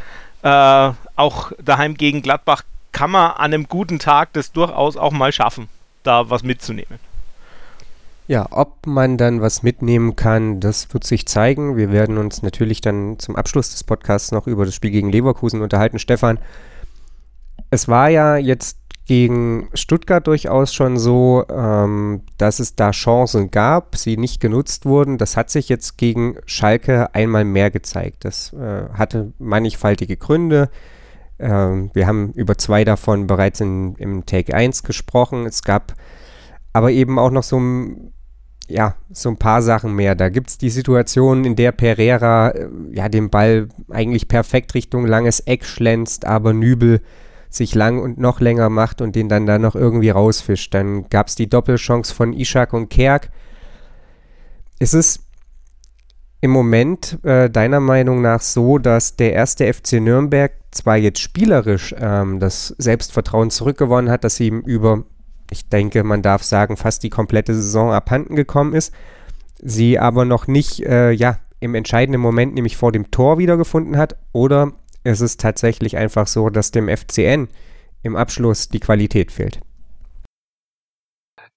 [SPEAKER 4] äh, auch daheim gegen Gladbach kann man an einem guten Tag das durchaus auch mal schaffen, da was mitzunehmen.
[SPEAKER 2] Ja, ob man dann was mitnehmen kann, das wird sich zeigen. Wir werden uns natürlich dann zum Abschluss des Podcasts noch über das Spiel gegen Leverkusen unterhalten. Stefan, es war ja jetzt gegen Stuttgart durchaus schon so, ähm, dass es da Chancen gab, sie nicht genutzt wurden. Das hat sich jetzt gegen Schalke einmal mehr gezeigt. Das äh, hatte mannigfaltige Gründe. Ähm, wir haben über zwei davon bereits in, im Take 1 gesprochen. Es gab aber eben auch noch so ein ja, so ein paar Sachen mehr. Da gibt es die Situation, in der Pereira äh, ja den Ball eigentlich perfekt Richtung langes Eck schlänzt, aber Nübel sich lang und noch länger macht und den dann da noch irgendwie rausfischt. Dann gab es die Doppelchance von Ishak und Kerk. Ist es im Moment äh, deiner Meinung nach so, dass der erste FC Nürnberg zwar jetzt spielerisch ähm, das Selbstvertrauen zurückgewonnen hat, dass ihm über, ich denke, man darf sagen, fast die komplette Saison abhanden gekommen ist, sie aber noch nicht, äh, ja, im entscheidenden Moment, nämlich vor dem Tor wiedergefunden hat, oder ist es tatsächlich einfach so, dass dem FCN im Abschluss die Qualität fehlt.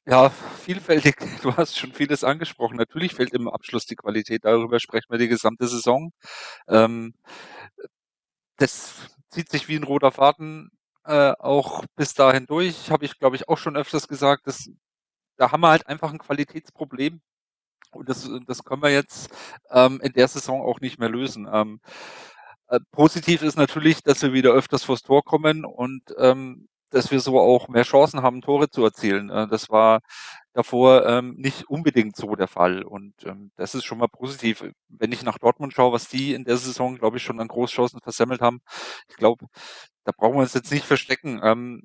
[SPEAKER 3] Ja, vielfältig. <laughs> Du hast schon vieles angesprochen. Natürlich fehlt im Abschluss die Qualität. Darüber sprechen wir die gesamte Saison. Ähm, das zieht sich wie ein roter Faden äh, auch bis dahin durch. Habe ich, glaube ich, auch schon öfters gesagt. Dass, da haben wir halt einfach ein Qualitätsproblem. Und das, das können wir jetzt ähm, in der Saison auch nicht mehr lösen. Ähm, äh, positiv ist natürlich, dass wir wieder öfters vors Tor kommen und ähm, dass wir so auch mehr Chancen haben, Tore zu erzielen. Äh, das war davor ähm, nicht unbedingt so der Fall. Und ähm, das ist schon mal positiv. Wenn ich nach Dortmund schaue, was die in der Saison, glaube ich, schon an Großchancen versammelt haben, ich glaube, da brauchen wir uns jetzt nicht verstecken. Ähm,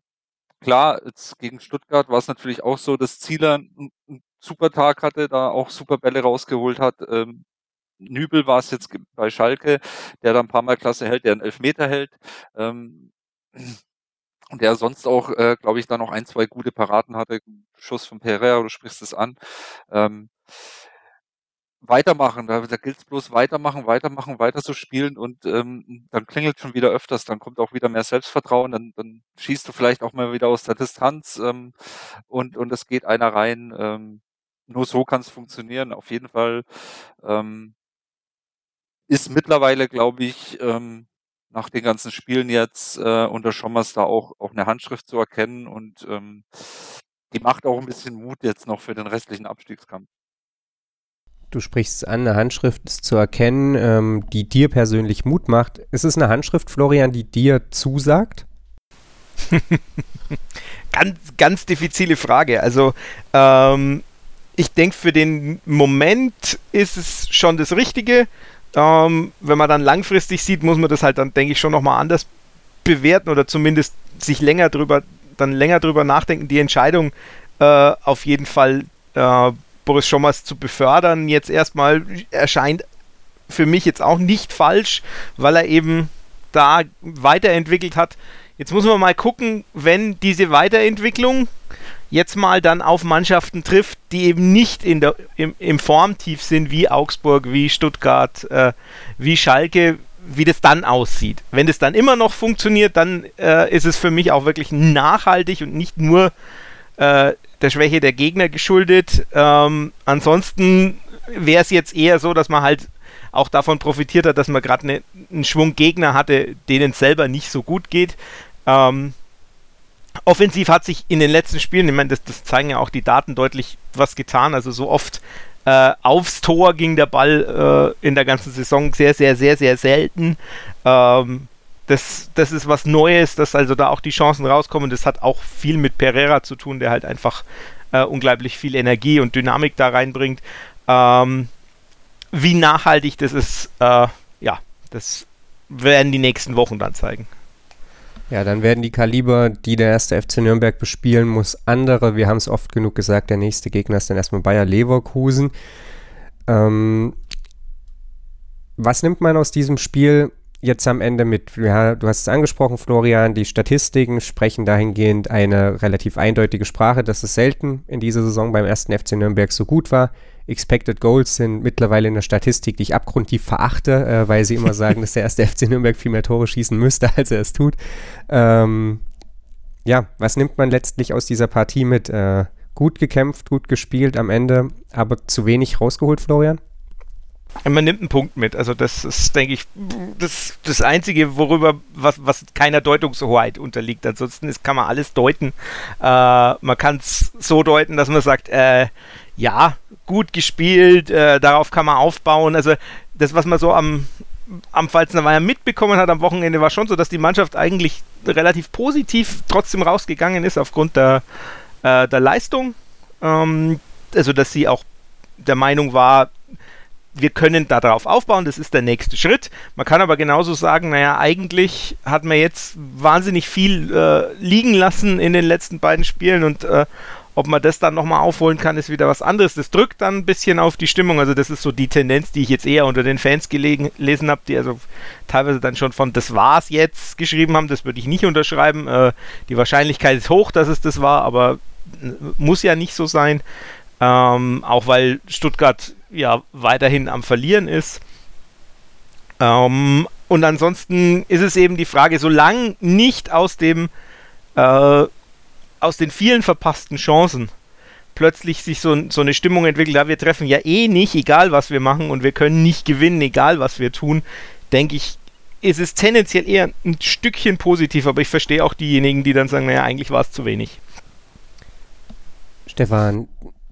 [SPEAKER 3] klar, jetzt gegen Stuttgart war es natürlich auch so, dass Zieler einen, einen super Tag hatte, da auch super Bälle rausgeholt hat. Ähm, Nübel war es jetzt bei Schalke, der da ein paar Mal Klasse hält, der einen Elfmeter hält. Ähm, der sonst auch, äh, glaube ich, da noch ein, zwei gute Paraden hatte. Schuss von Pereira, du sprichst es an. Ähm, weitermachen, da, da gilt es bloß weitermachen, weitermachen, weiter zu spielen und ähm, dann klingelt schon wieder öfters, dann kommt auch wieder mehr Selbstvertrauen, dann, dann schießt du vielleicht auch mal wieder aus der Distanz ähm, und, und es geht einer rein. Ähm, nur so kann es funktionieren. Auf jeden Fall ähm, ist mittlerweile, glaube ich, ähm, nach den ganzen Spielen jetzt äh, unter Schommers da auch, auch eine Handschrift zu erkennen und ähm, die macht auch ein bisschen Mut jetzt noch für den restlichen Abstiegskampf.
[SPEAKER 2] Du sprichst an, eine Handschrift ist zu erkennen, ähm, die dir persönlich Mut macht. Ist es eine Handschrift, Florian, die dir zusagt? <laughs>
[SPEAKER 4] ganz, ganz diffizile Frage. Also, ähm, ich denke, für den Moment ist es schon das Richtige. Ähm, wenn man dann langfristig sieht, muss man das halt dann, denke ich, schon nochmal anders bewerten oder zumindest sich länger drüber, dann länger drüber nachdenken, die Entscheidung äh, auf jeden Fall äh, Boris Schommers zu befördern, jetzt erstmal erscheint für mich jetzt auch nicht falsch, weil er eben da weiterentwickelt hat. Jetzt muss man mal gucken, wenn diese Weiterentwicklung jetzt mal dann auf Mannschaften trifft, die eben nicht in der, im, im Formtief sind, wie Augsburg, wie Stuttgart, äh, wie Schalke, wie das dann aussieht. Wenn das dann immer noch funktioniert, dann äh, ist es für mich auch wirklich nachhaltig und nicht nur äh, der Schwäche der Gegner geschuldet. Ähm, ansonsten wäre es jetzt eher so, dass man halt auch davon profitiert hat, dass man gerade ne, einen Schwung Gegner hatte, denen es selber nicht so gut geht. Ähm, offensiv hat sich in den letzten Spielen, ich meine, das, das, zeigen ja auch die Daten deutlich was getan. Also so oft äh, aufs Tor ging der Ball äh, in der ganzen Saison sehr, sehr, sehr, sehr selten. Ähm, das, das ist was Neues, dass also da auch die Chancen rauskommen. Das hat auch viel mit Pereira zu tun, der halt einfach äh, unglaublich viel Energie und Dynamik da reinbringt. Ähm, wie nachhaltig das ist, äh, ja, das werden die nächsten Wochen dann zeigen.
[SPEAKER 2] Ja, dann werden die Kaliber, die der erste FC Nürnberg bespielen muss, andere. Wir haben es oft genug gesagt, der nächste Gegner ist dann erstmal Bayer Leverkusen. Ähm, was nimmt man aus diesem Spiel jetzt am Ende mit, ja, du hast es angesprochen, Florian, die Statistiken sprechen dahingehend eine relativ eindeutige Sprache, dass es selten in dieser Saison beim ersten FC Nürnberg so gut war. Expected Goals sind mittlerweile eine Statistik, die ich abgrundtief verachte, äh, weil sie immer <laughs> sagen, dass der erste FC Nürnberg viel mehr Tore schießen müsste, <laughs> als er es tut. Ähm, ja, was nimmt man letztlich aus dieser Partie mit? Äh, gut gekämpft, gut gespielt am Ende, aber zu wenig rausgeholt, Florian?
[SPEAKER 4] Man nimmt einen Punkt mit. Also das ist, denke ich, das, das Einzige, worüber was, was keiner Deutungshoheit unterliegt. Ansonsten ist, kann man alles deuten. Äh, man kann es so deuten, dass man sagt, äh, ja, gut gespielt, äh, darauf kann man aufbauen. Also das, was man so am, am Pfalzner Weiher mitbekommen hat am Wochenende, war schon so, dass die Mannschaft eigentlich relativ positiv trotzdem rausgegangen ist aufgrund der, äh, der Leistung. Ähm, also dass sie auch der Meinung war, wir können darauf aufbauen, das ist der nächste Schritt. Man kann aber genauso sagen, naja, eigentlich hat man jetzt wahnsinnig viel äh, liegen lassen in den letzten beiden Spielen und äh, ob man das dann nochmal aufholen kann, ist wieder was anderes. Das drückt dann ein bisschen auf die Stimmung. Also das ist so die Tendenz, die ich jetzt eher unter den Fans gelesen habe, die also teilweise dann schon von das war's jetzt geschrieben haben. Das würde ich nicht unterschreiben. Äh, die Wahrscheinlichkeit ist hoch, dass es das war, aber äh, muss ja nicht so sein. Ähm, auch weil Stuttgart ja weiterhin am Verlieren ist. Ähm, und ansonsten ist es eben die Frage, solange nicht aus dem äh, aus den vielen verpassten Chancen plötzlich sich so, so eine Stimmung entwickelt, ja, wir treffen ja eh nicht, egal was wir machen und wir können nicht gewinnen, egal was wir tun, denke ich, ist es tendenziell eher ein Stückchen positiv, aber ich verstehe auch diejenigen, die dann sagen, naja, eigentlich war es zu wenig.
[SPEAKER 2] Stefan,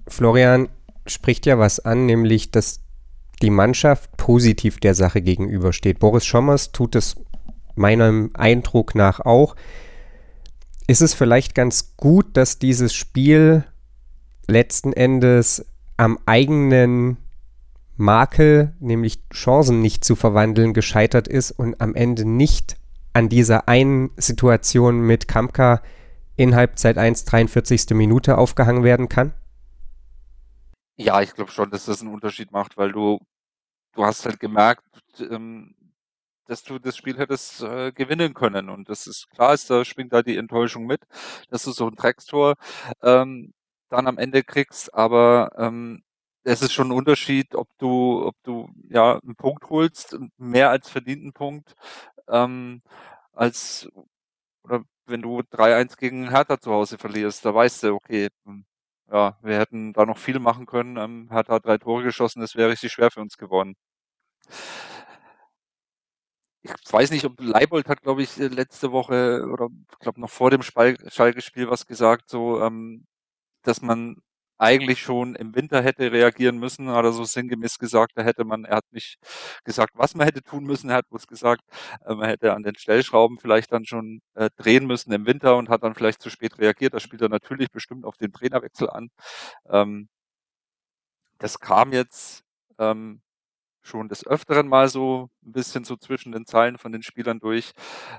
[SPEAKER 2] Florian spricht ja was an, nämlich, dass die Mannschaft positiv der Sache gegenübersteht. Boris Schommers tut es meinem Eindruck nach auch. Ist es vielleicht ganz gut, dass dieses Spiel letzten Endes am eigenen Makel, nämlich Chancen nicht zu verwandeln, gescheitert ist und am Ende nicht an dieser einen Situation mit Kamka in Halbzeit 1, 43. Minute aufgehangen werden kann?
[SPEAKER 3] Ja, ich glaube schon, dass das einen Unterschied macht, weil du du hast halt gemerkt, ähm, dass du das Spiel hättest äh, gewinnen können. Und das ist klar, ist, da schwingt da die Enttäuschung mit, dass du so ein Dreckstor ähm, dann am Ende kriegst. Aber ähm, es ist schon ein Unterschied, ob du, ob du ja einen Punkt holst, mehr als verdienten Punkt, ähm, als oder wenn du 3-1 gegen Hertha zu Hause verlierst, da weißt du, okay, hm, ja, wir hätten da noch viel machen können. Ähm, Hertha drei Tore geschossen, das wäre richtig schwer für uns geworden. Ich weiß nicht, ob Leibold hat, glaube ich, letzte Woche oder ich glaube noch vor dem Schalke-Spiel was gesagt, so, ähm, dass man eigentlich schon im Winter hätte reagieren müssen, hat er so sinngemäß gesagt, da hätte man, er hat nicht gesagt, was man hätte tun müssen, er hat bloß gesagt, äh, man hätte an den Stellschrauben vielleicht dann schon äh, drehen müssen im Winter und hat dann vielleicht zu spät reagiert. Das spielt er natürlich bestimmt auf den Trainerwechsel an. Ähm, das kam jetzt ähm, schon des Öfteren mal so ein bisschen so zwischen den Zeilen von den Spielern durch.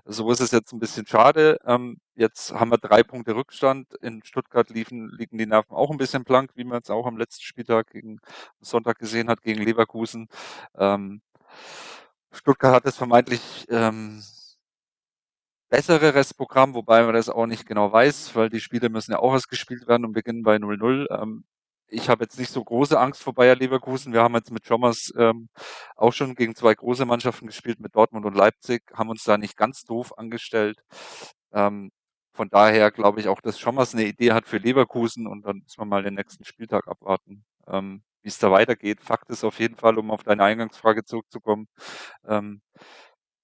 [SPEAKER 3] So ist es jetzt ein bisschen schade. Ähm, jetzt haben wir drei Punkte Rückstand. In Stuttgart liefen, liegen die Nerven auch ein bisschen blank, wie man es auch am letzten Spieltag gegen Sonntag gesehen hat, gegen Leverkusen. Ähm, Stuttgart hat es vermeintlich ähm, bessere Restprogramm, wobei man das auch nicht genau weiß, weil die Spiele müssen ja auch erst gespielt werden und beginnen bei 0-0. Ähm, ich habe jetzt nicht so große Angst vor Bayer Leverkusen. Wir haben jetzt mit Schommers ähm, auch schon gegen zwei große Mannschaften gespielt, mit Dortmund und Leipzig, haben uns da nicht ganz doof angestellt. Ähm, von daher glaube ich auch, dass Schommers eine Idee hat für Leverkusen und dann müssen wir mal den nächsten Spieltag abwarten, ähm, wie es da weitergeht. Fakt ist auf jeden Fall, um auf deine Eingangsfrage zurückzukommen, ähm,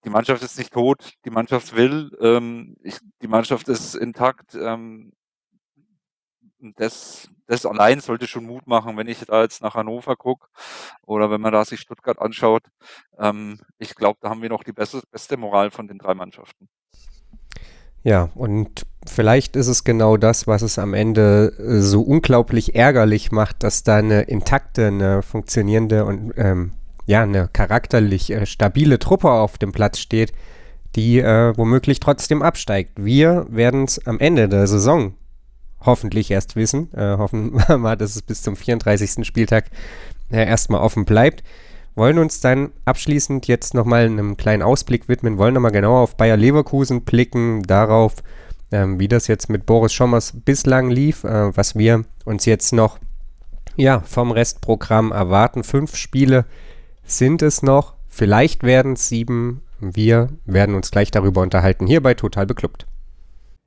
[SPEAKER 3] die Mannschaft ist nicht tot, die Mannschaft will, ähm, ich, die Mannschaft ist intakt. Ähm, das, das allein sollte schon Mut machen, wenn ich da jetzt nach Hannover gucke oder wenn man da sich Stuttgart anschaut. Ähm, ich glaube, da haben wir noch die beste, beste Moral von den drei Mannschaften.
[SPEAKER 2] Ja, und vielleicht ist es genau das, was es am Ende äh, so unglaublich ärgerlich macht, dass da eine intakte, eine funktionierende und ähm, ja, eine charakterlich äh, stabile Truppe auf dem Platz steht, die äh, womöglich trotzdem absteigt. Wir werden es am Ende der Saison hoffentlich erst wissen. Äh, hoffen wir mal, dass es bis zum 34. Spieltag äh, erstmal offen bleibt. Wollen uns dann abschließend jetzt nochmal einem kleinen Ausblick widmen, wollen nochmal genauer auf Bayer Leverkusen blicken, darauf, ähm, wie das jetzt mit Boris Schommers bislang lief, äh, was wir uns jetzt noch ja, vom Restprogramm erwarten. Fünf Spiele sind es noch, vielleicht werden es sieben. Wir werden uns gleich darüber unterhalten, hier bei Total Beklubbt.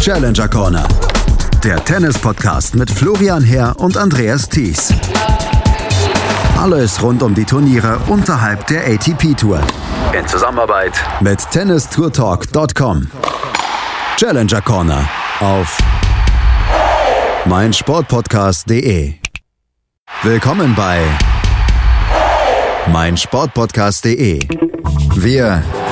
[SPEAKER 1] Challenger Corner. Der Tennis-Podcast mit Florian Herr und Andreas Thies. Alles rund um die Turniere unterhalb der ATP-Tour. In Zusammenarbeit mit tennistourtalk.com. Challenger Corner auf meinsportpodcast.de. Willkommen bei meinsportpodcast.de. Wir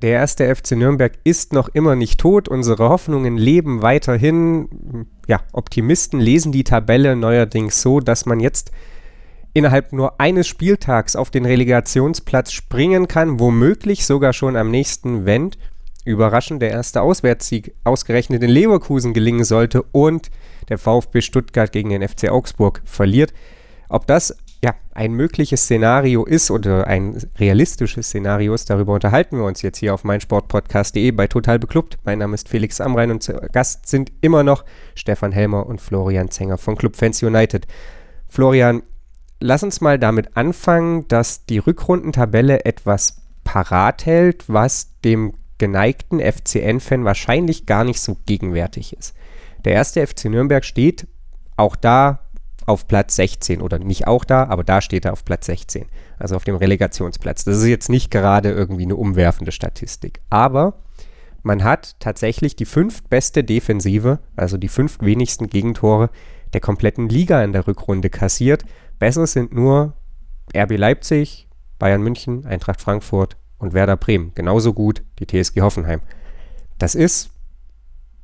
[SPEAKER 2] Der erste FC Nürnberg ist noch immer nicht tot. Unsere Hoffnungen leben weiterhin. Ja, Optimisten lesen die Tabelle neuerdings so, dass man jetzt innerhalb nur eines Spieltags auf den Relegationsplatz springen kann, womöglich sogar schon am nächsten, wenn überraschend der erste Auswärtssieg ausgerechnet in Leverkusen gelingen sollte und der VfB Stuttgart gegen den FC Augsburg verliert. Ob das ja, ein mögliches Szenario ist oder ein realistisches Szenario ist, darüber unterhalten wir uns jetzt hier auf meinsportpodcast.de bei Total Beklubbt. Mein Name ist Felix Amrein und zu Gast sind immer noch Stefan Helmer und Florian Zenger von Club Fans United. Florian, lass uns mal damit anfangen, dass die Rückrundentabelle etwas parat hält, was dem geneigten FCN-Fan wahrscheinlich gar nicht so gegenwärtig ist. Der erste FC Nürnberg steht auch da auf Platz 16 oder nicht auch da, aber da steht er auf Platz 16, also auf dem Relegationsplatz. Das ist jetzt nicht gerade irgendwie eine umwerfende Statistik, aber man hat tatsächlich die fünftbeste Defensive, also die fünf wenigsten Gegentore der kompletten Liga in der Rückrunde kassiert. Besser sind nur RB Leipzig, Bayern München, Eintracht Frankfurt und Werder Bremen. Genauso gut die TSG Hoffenheim. Das ist,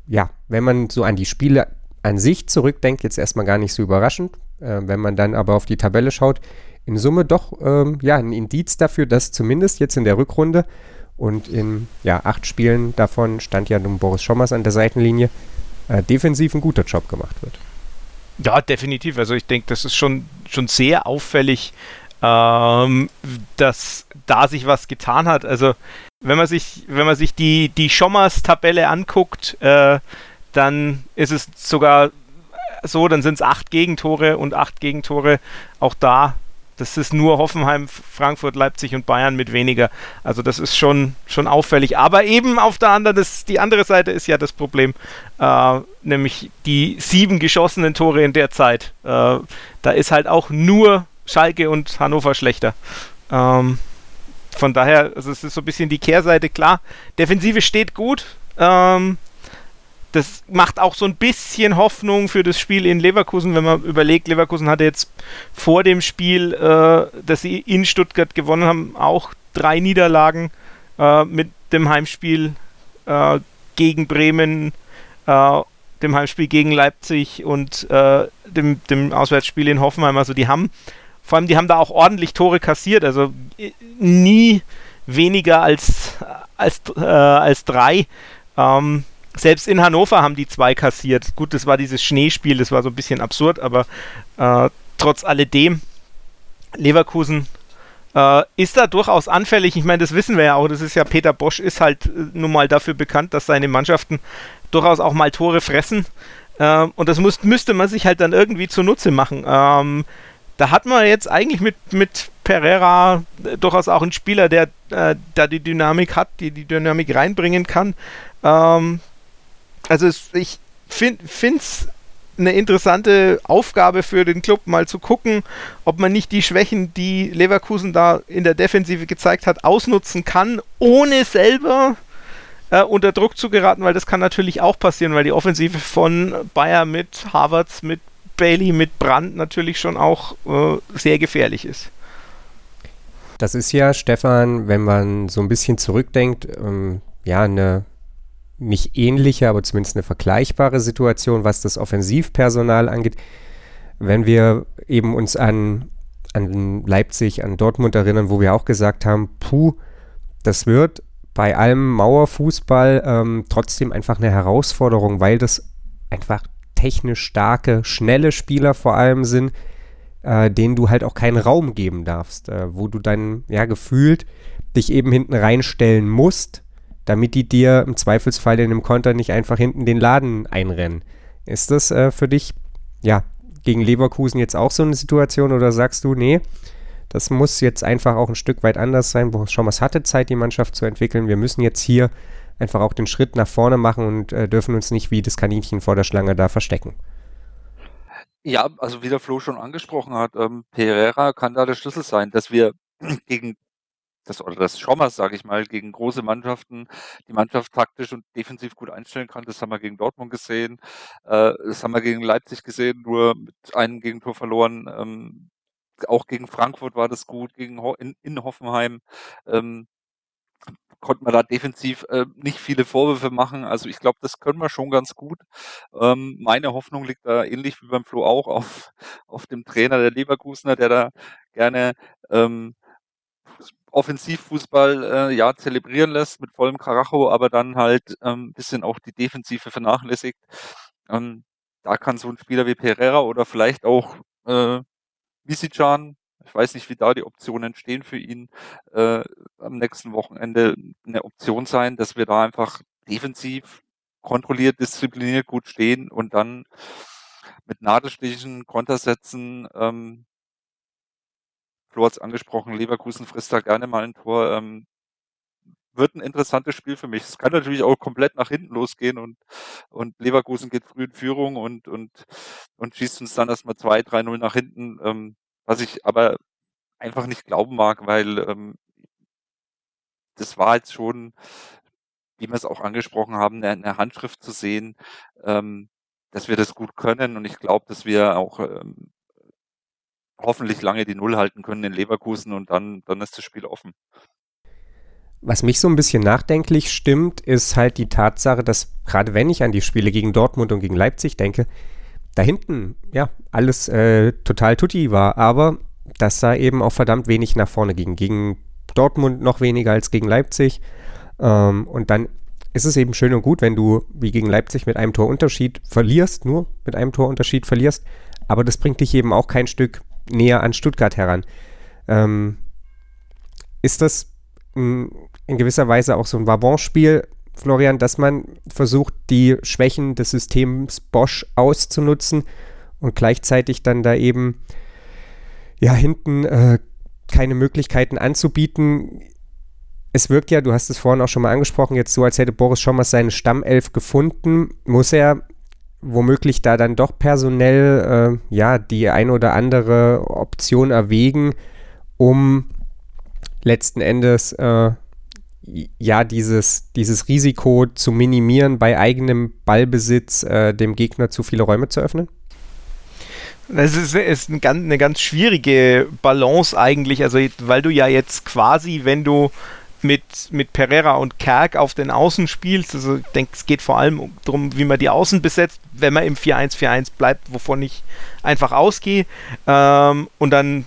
[SPEAKER 2] ja, wenn man so an die Spiele an sich zurückdenkt, jetzt erstmal gar nicht so überraschend. Äh, wenn man dann aber auf die Tabelle schaut, in Summe doch ähm, ja, ein Indiz dafür, dass zumindest jetzt in der Rückrunde und in ja, acht Spielen davon stand ja nun Boris Schommers an der Seitenlinie, äh, defensiv ein guter Job gemacht wird.
[SPEAKER 4] Ja, definitiv. Also ich denke, das ist schon, schon sehr auffällig, ähm, dass da sich was getan hat. Also wenn man sich, wenn man sich die, die Schommers-Tabelle anguckt, äh, dann ist es sogar so, dann sind es acht Gegentore und acht Gegentore auch da. Das ist nur Hoffenheim, Frankfurt, Leipzig und Bayern mit weniger. Also das ist schon, schon auffällig. Aber eben auf der anderen, das, die andere Seite ist ja das Problem, äh, nämlich die sieben geschossenen Tore in der Zeit. Äh, da ist halt auch nur Schalke und Hannover schlechter. Ähm, von daher, also es ist so ein bisschen die Kehrseite. Klar, Defensive steht gut. Ähm, das macht auch so ein bisschen Hoffnung für das Spiel in Leverkusen, wenn man überlegt, Leverkusen hatte jetzt vor dem Spiel, äh, das sie in Stuttgart gewonnen haben, auch drei Niederlagen äh, mit dem Heimspiel äh, gegen Bremen, äh, dem Heimspiel gegen Leipzig und äh, dem, dem Auswärtsspiel in Hoffenheim. Also die haben, vor allem die haben da auch ordentlich Tore kassiert, also äh, nie weniger als, als, als drei. Ähm, selbst in Hannover haben die zwei kassiert. Gut, das war dieses Schneespiel, das war so ein bisschen absurd, aber äh, trotz alledem, Leverkusen äh, ist da durchaus anfällig. Ich meine, das wissen wir ja auch. Das ist ja, Peter Bosch ist halt äh, nun mal dafür bekannt, dass seine Mannschaften durchaus auch mal Tore fressen. Äh, und das muss, müsste man sich halt dann irgendwie zunutze machen. Ähm, da hat man jetzt eigentlich mit, mit Pereira äh, durchaus auch einen Spieler, der äh, da die Dynamik hat, die die Dynamik reinbringen kann. Ähm, also es, ich finde es eine interessante Aufgabe für den Club, mal zu gucken, ob man nicht die Schwächen, die Leverkusen da in der Defensive gezeigt hat, ausnutzen kann, ohne selber äh, unter Druck zu geraten, weil das kann natürlich auch passieren, weil die Offensive von Bayer mit Harvards, mit Bailey, mit Brandt natürlich schon auch äh, sehr gefährlich ist.
[SPEAKER 2] Das ist ja, Stefan, wenn man so ein bisschen zurückdenkt, ähm, ja, eine nicht ähnliche, aber zumindest eine vergleichbare Situation, was das Offensivpersonal angeht. Wenn wir eben uns an, an Leipzig, an Dortmund erinnern, wo wir auch gesagt haben, puh, das wird bei allem Mauerfußball ähm, trotzdem einfach eine Herausforderung, weil das einfach technisch starke, schnelle Spieler vor allem sind, äh, denen du halt auch keinen Raum geben darfst, äh, wo du dann ja gefühlt dich eben hinten reinstellen musst, damit die dir im Zweifelsfall in einem Konter nicht einfach hinten den Laden einrennen. Ist das äh, für dich, ja, gegen Leverkusen jetzt auch so eine Situation oder sagst du, nee, das muss jetzt einfach auch ein Stück weit anders sein. Schon was hatte Zeit, die Mannschaft zu entwickeln. Wir müssen jetzt hier einfach auch den Schritt nach vorne machen und äh, dürfen uns nicht wie das Kaninchen vor der Schlange da verstecken.
[SPEAKER 3] Ja, also wie der Flo schon angesprochen hat, ähm, Pereira kann da der Schlüssel sein, dass wir <clears throat> gegen das oder das Schommers, sage ich mal, gegen große Mannschaften die Mannschaft taktisch und defensiv gut einstellen kann. Das haben wir gegen Dortmund gesehen. Äh, das haben wir gegen Leipzig gesehen, nur mit einem Gegentor verloren. Ähm, auch gegen Frankfurt war das gut, gegen Ho in, in Hoffenheim. Ähm, konnte man da defensiv äh, nicht viele Vorwürfe machen. Also ich glaube, das können wir schon ganz gut. Ähm, meine Hoffnung liegt da ähnlich wie beim Flo auch auf, auf dem Trainer der Leverkusener, der da gerne ähm, Offensivfußball äh, ja zelebrieren lässt mit vollem Karacho, aber dann halt ähm, bisschen auch die Defensive vernachlässigt. Ähm, da kann so ein Spieler wie Pereira oder vielleicht auch äh, Visicjan, ich weiß nicht, wie da die Optionen entstehen für ihn, äh, am nächsten Wochenende eine Option sein, dass wir da einfach defensiv kontrolliert, diszipliniert gut stehen und dann mit Nadelstichen, Kontersätzen ähm, Flo hat es angesprochen, Leverkusen frisst da gerne mal ein Tor. Ähm, wird ein interessantes Spiel für mich. Es kann natürlich auch komplett nach hinten losgehen und, und Leverkusen geht früh in Führung und, und, und schießt uns dann erstmal 2, 3-0 nach hinten. Ähm, was ich aber einfach nicht glauben mag, weil ähm, das war jetzt schon, wie wir es auch angesprochen haben, eine Handschrift zu sehen, ähm, dass wir das gut können und ich glaube, dass wir auch ähm, hoffentlich lange die Null halten können in Leverkusen und dann, dann ist das Spiel offen.
[SPEAKER 2] Was mich so ein bisschen nachdenklich stimmt, ist halt die Tatsache, dass gerade wenn ich an die Spiele gegen Dortmund und gegen Leipzig denke, da hinten ja alles äh, total tutti war, aber dass da eben auch verdammt wenig nach vorne ging. Gegen Dortmund noch weniger als gegen Leipzig. Ähm, und dann ist es eben schön und gut, wenn du wie gegen Leipzig mit einem Torunterschied verlierst, nur mit einem Torunterschied verlierst, aber das bringt dich eben auch kein Stück näher an Stuttgart heran. Ähm, ist das, mh, in gewisser Weise auch so ein Wabonspiel, Florian, dass man versucht, die Schwächen des Systems Bosch auszunutzen und gleichzeitig dann da eben ja hinten äh, keine Möglichkeiten anzubieten. Es wirkt ja, du hast es vorhin auch schon mal angesprochen, jetzt so, als hätte Boris schon mal seine Stammelf gefunden. Muss er womöglich da dann doch personell äh, ja die ein oder andere Option erwägen, um letzten Endes äh, ja dieses, dieses Risiko zu minimieren, bei eigenem Ballbesitz äh, dem Gegner zu viele Räume zu öffnen?
[SPEAKER 4] Das ist, ist ganz, eine ganz schwierige Balance eigentlich, also weil du ja jetzt quasi, wenn du mit, mit Pereira und Kerk auf den Außen spielst. Also ich denke, es geht vor allem darum, wie man die Außen besetzt, wenn man im 4-1-4-1 bleibt, wovon ich einfach ausgehe. Ähm, und dann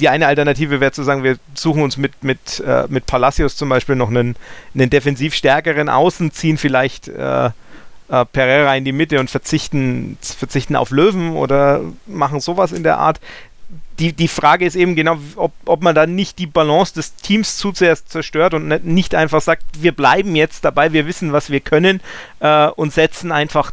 [SPEAKER 4] die eine Alternative wäre zu sagen, wir suchen uns mit, mit, äh, mit Palacios zum Beispiel noch einen, einen defensiv stärkeren Außen, ziehen vielleicht äh, äh, Pereira in die Mitte und verzichten, verzichten auf Löwen oder machen sowas in der Art die, die Frage ist eben genau, ob, ob man dann nicht die Balance des Teams zu sehr zerstört und nicht einfach sagt, wir bleiben jetzt dabei, wir wissen, was wir können äh, und setzen einfach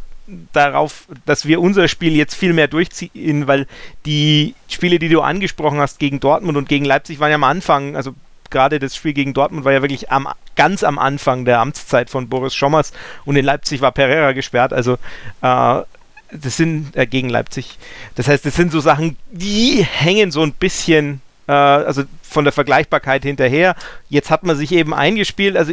[SPEAKER 4] darauf, dass wir unser Spiel jetzt viel mehr durchziehen, weil die Spiele, die du angesprochen hast gegen Dortmund und gegen Leipzig waren ja am Anfang, also gerade das Spiel gegen Dortmund war ja wirklich am, ganz am Anfang der Amtszeit von Boris Schommers und in Leipzig war Pereira gesperrt, also äh, das sind äh, gegen Leipzig. Das heißt, das sind so Sachen, die hängen so ein bisschen, äh, also von der Vergleichbarkeit hinterher. Jetzt hat man sich eben eingespielt. Also